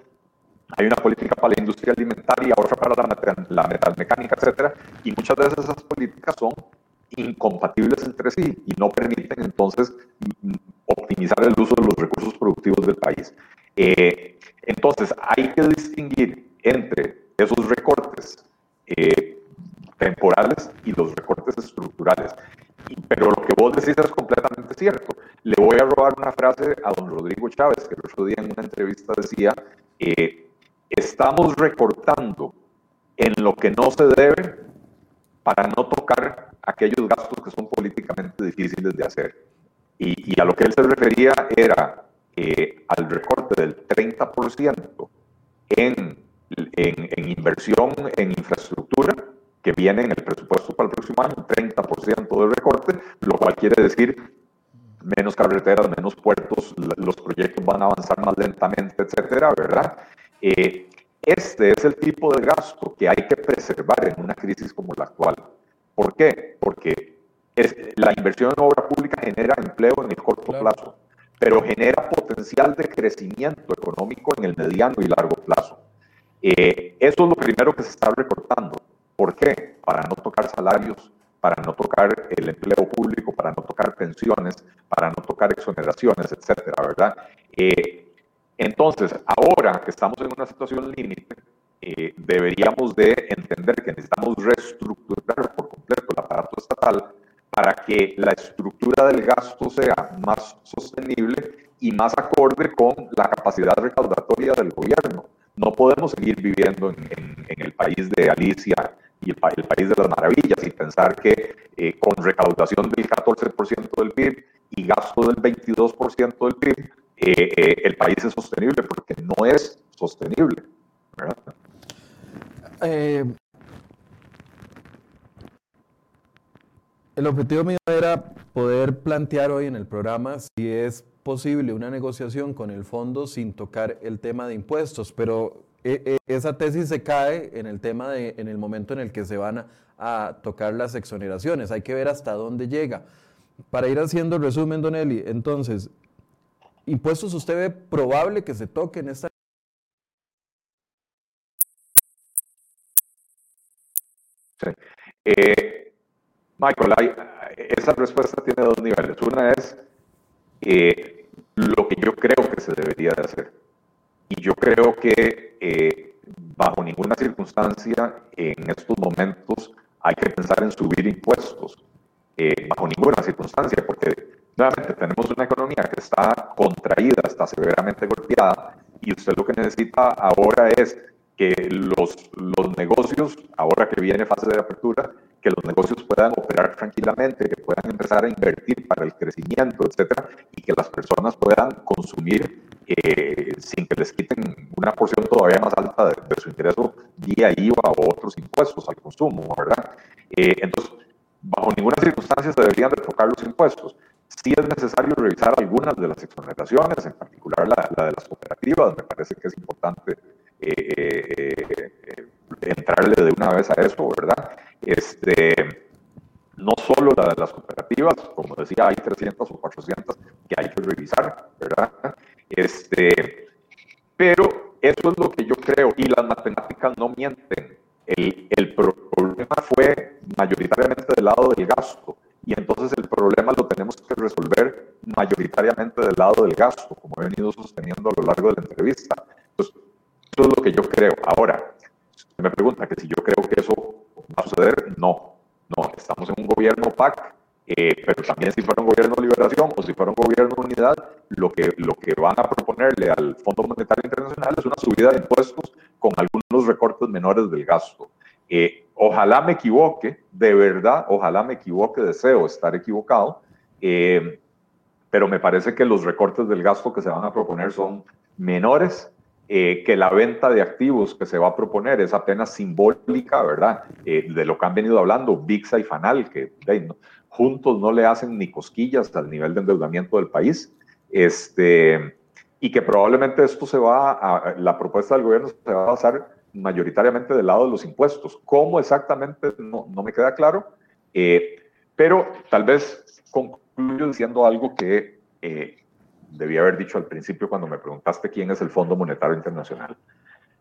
hay una política para la industria alimentaria, otra para la, la metalmecánica, etcétera, y muchas veces esas políticas son incompatibles entre sí y no permiten entonces mm, optimizar el uso de los recursos productivos del país. Eh, entonces, hay que distinguir entre esos recortes temporales y los recortes estructurales. Pero lo que vos decís es completamente cierto. Le voy a robar una frase a don Rodrigo Chávez, que el otro día en una entrevista decía, eh, estamos recortando en lo que no se debe para no tocar aquellos gastos que son políticamente difíciles de hacer. Y, a lo que él se refería era eh, al recorte del 30% en, en, en inversión en infraestructura, que viene en el presupuesto para el próximo año, 30% de recorte, lo cual quiere decir menos carreteras, menos puertos, los proyectos van a avanzar más lentamente, etcétera, ¿verdad? Eh, este es el tipo de gasto que hay que preservar en una crisis como la actual. ¿Por qué? Porque es, la inversión en obra pública genera empleo en el corto plazo, pero genera potencial de crecimiento económico en el mediano y largo plazo. Eh, eso es lo primero que se está recortando. ¿Por qué? Para no tocar salarios, para no tocar el empleo público, para no tocar pensiones, para no tocar exoneraciones, etcétera, ¿verdad? Eh, entonces, ahora que estamos en una situación límite, eh, deberíamos de entender que necesitamos reestructurar por completo el aparato estatal para que la estructura del gasto sea más sostenible y más acorde con la capacidad recaudatoria del gobierno. No podemos seguir viviendo en el país de Alicia y el, país de las maravillas y pensar que eh, con recaudación del 14% del PIB y gasto del 22% del PIB, eh, eh, el país es sostenible porque no es sostenible. el objetivo mío era poder plantear hoy en el programa si es posible una negociación con el fondo sin tocar el tema de impuestos, pero esa tesis se cae en el tema de, en el momento en el que se van a, tocar las exoneraciones. Hay que ver hasta dónde llega. Para ir haciendo el resumen, Don Eli, entonces, ¿impuestos usted ve probable que se toquen esta Sí. Eh, Michael, esa respuesta tiene dos niveles. Una es eh, lo que yo creo que se debería de hacer. Y yo creo que eh, bajo ninguna circunstancia en estos momentos hay que pensar en subir impuestos. Eh, bajo ninguna circunstancia, porque nuevamente tenemos una economía que está contraída, está severamente golpeada, y usted lo que necesita ahora es que los, los negocios, ahora que viene fase de apertura, que los negocios puedan operar tranquilamente, que puedan empezar a invertir para el crecimiento, etcétera, y que las personas puedan consumir eh, sin que les quiten una porción todavía más alta de, su ingreso vía IVA o otros impuestos al consumo, ¿verdad? Eh, entonces, bajo ninguna circunstancia se deberían de tocar los impuestos. Sí es necesario revisar algunas de las exoneraciones, en particular la, de las cooperativas, me parece que es importante eh, entrarle de una vez a eso, ¿verdad? Este, no solo la de las cooperativas, como decía, hay 300 o 400 que hay que revisar, ¿verdad? Este, pero eso es lo que yo creo, y las matemáticas no mienten. El, el problema fue mayoritariamente del lado del gasto, y entonces el problema lo tenemos que resolver mayoritariamente del lado del gasto, como he venido sosteniendo a lo largo de la entrevista. Entonces, eso es lo que yo creo. Ahora, me pregunta que si yo creo que eso va a suceder, no. No, estamos en un gobierno PAC, eh, pero también si fuera un gobierno de liberación o si fuera un gobierno de unidad, lo que, lo que van a proponerle al Fondo Monetario Internacional es una subida de impuestos con algunos recortes menores del gasto. Eh, ojalá me equivoque, de verdad, ojalá me equivoque, deseo estar equivocado, eh, pero me parece que los recortes del gasto que se van a proponer son menores eh, que la venta de activos que se va a proponer es apenas simbólica, ¿verdad? De lo que han venido hablando VIXA y FANAL, que juntos no le hacen ni cosquillas al nivel de endeudamiento del país, este, y que probablemente esto se va a, la propuesta del gobierno se va a basar mayoritariamente del lado de los impuestos. ¿Cómo exactamente? No, no me queda claro, eh, pero tal vez concluyo diciendo algo que debía haber dicho al principio cuando me preguntaste quién es el Fondo Monetario Internacional.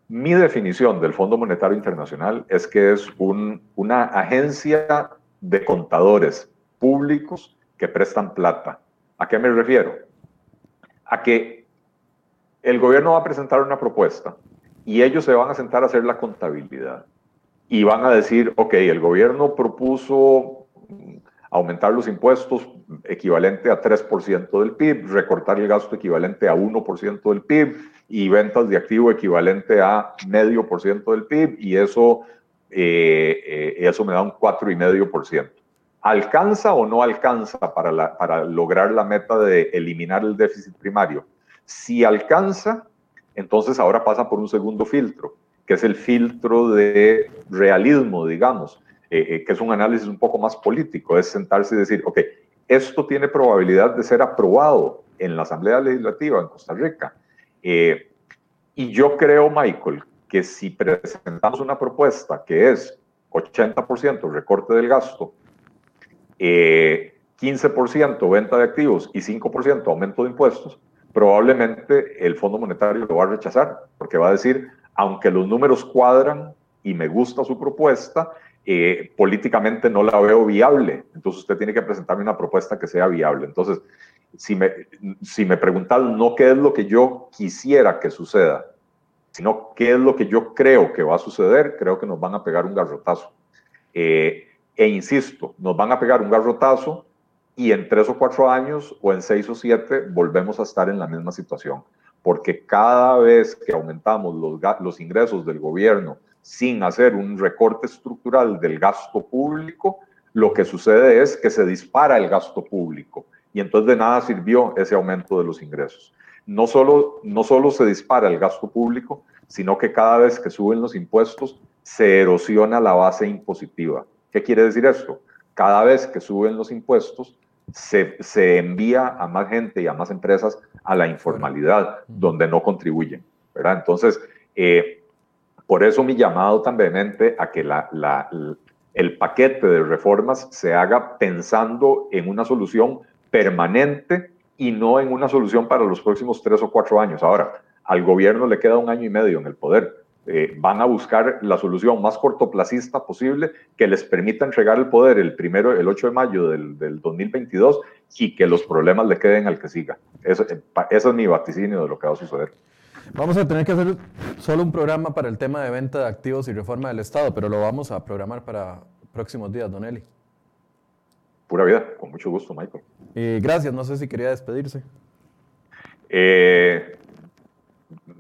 Mi definición del Fondo Monetario Internacional es que es una agencia de contadores públicos que prestan plata. ¿A qué me refiero? A que el gobierno va a presentar una propuesta y ellos se van a sentar a hacer la contabilidad y van a decir, ok, el gobierno propuso aumentar los impuestos equivalente a 3% del PIB, recortar el gasto equivalente a 1% del PIB y ventas de activo equivalente a medio por ciento del PIB y eso, eh, eh, eso me da un 4,5%. ¿Alcanza o no alcanza para, para lograr la meta de eliminar el déficit primario? Si alcanza, entonces ahora pasa por un segundo filtro, que es el filtro de realismo, digamos eh, eh, que es un análisis un poco más político, es sentarse y decir, ok, esto tiene probabilidad de ser aprobado en la Asamblea Legislativa en Costa Rica. Eh, y yo creo, Michael, que si presentamos una propuesta que es 80% recorte del gasto, 15% venta de activos y 5% aumento de impuestos, probablemente el Fondo Monetario lo va a rechazar, porque va a decir, aunque los números cuadran y me gusta su propuesta, eh, políticamente no la veo viable. Entonces usted tiene que presentarme una propuesta que sea viable. Entonces, si me, si me preguntan no qué es lo que yo quisiera que suceda, sino qué es lo que yo creo que va a suceder, creo que nos van a pegar un garrotazo. Eh, e insisto, nos van a pegar un garrotazo y en tres o cuatro años o en seis o siete volvemos a estar en la misma situación. Porque cada vez que aumentamos los, ingresos del gobierno sin hacer un recorte estructural del gasto público, lo que sucede es que se dispara el gasto público y entonces de nada sirvió ese aumento de los ingresos. No solo, no solo se dispara el gasto público, sino que cada vez que suben los impuestos se erosiona la base impositiva. ¿Qué quiere decir esto? Cada vez que suben los impuestos, se, se envía a más gente y a más empresas a la informalidad, donde no contribuyen. ¿verdad? Entonces, eh, por eso mi llamado tan vehemente a que el paquete de reformas se haga pensando en una solución permanente y no en una solución para los próximos tres o cuatro años. Ahora, al gobierno le queda un año y medio en el poder. Eh, van a buscar la solución más cortoplacista posible que les permita entregar el poder el primero, el 8 de mayo del, del 2022 y que los problemas le queden al que siga. Eso, eh, ese es mi vaticinio de lo que va a suceder. Vamos a tener que hacer solo un programa para el tema de venta de activos y reforma del Estado, pero lo vamos a programar para próximos días, Don Eli. Pura vida, con mucho gusto, Michael. Eh, gracias, no sé si quería despedirse. Eh,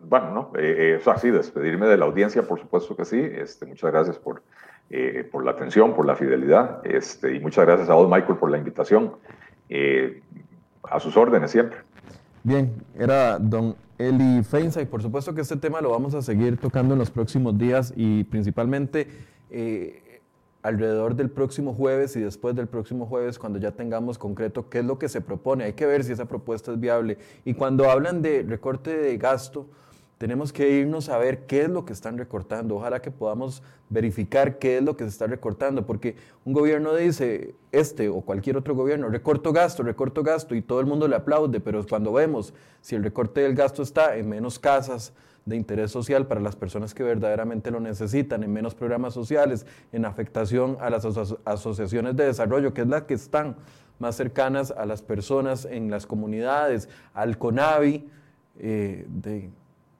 bueno, no, eh, eh, sí, despedirme de la audiencia, por supuesto que sí. Este, muchas gracias por, eh, por la atención, por la fidelidad, este, y muchas gracias a vos, Michael, por la invitación. a sus órdenes siempre. Bien, era don Eli Feinza y por supuesto que este tema lo vamos a seguir tocando en los próximos días y principalmente alrededor del próximo jueves y después del próximo jueves, cuando ya tengamos concreto qué es lo que se propone. Hay que ver si esa propuesta es viable. Y cuando hablan de recorte de gasto, tenemos que irnos a ver qué es lo que están recortando. Ojalá que podamos verificar qué es lo que se está recortando, porque un gobierno dice, este o cualquier otro gobierno, recorto gasto, recorto gasto, y todo el mundo le aplaude, pero cuando vemos si el recorte del gasto está en menos casas de interés social para las personas que verdaderamente lo necesitan, en menos programas sociales, en afectación a las asociaciones de desarrollo, que es la que están más cercanas a las personas en las comunidades, al CONAVI, eh, de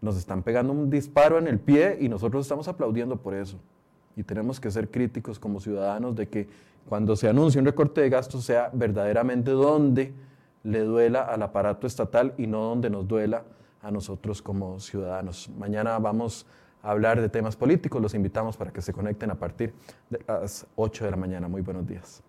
nos están pegando un disparo en el pie y nosotros estamos aplaudiendo por eso. Y tenemos que ser críticos como ciudadanos de que cuando se anuncie un recorte de gastos sea verdaderamente donde le duela al aparato estatal y no donde nos duela a nosotros como ciudadanos. Mañana vamos a hablar de temas políticos, los invitamos para que se conecten a partir de las 8 de la mañana. Muy buenos días.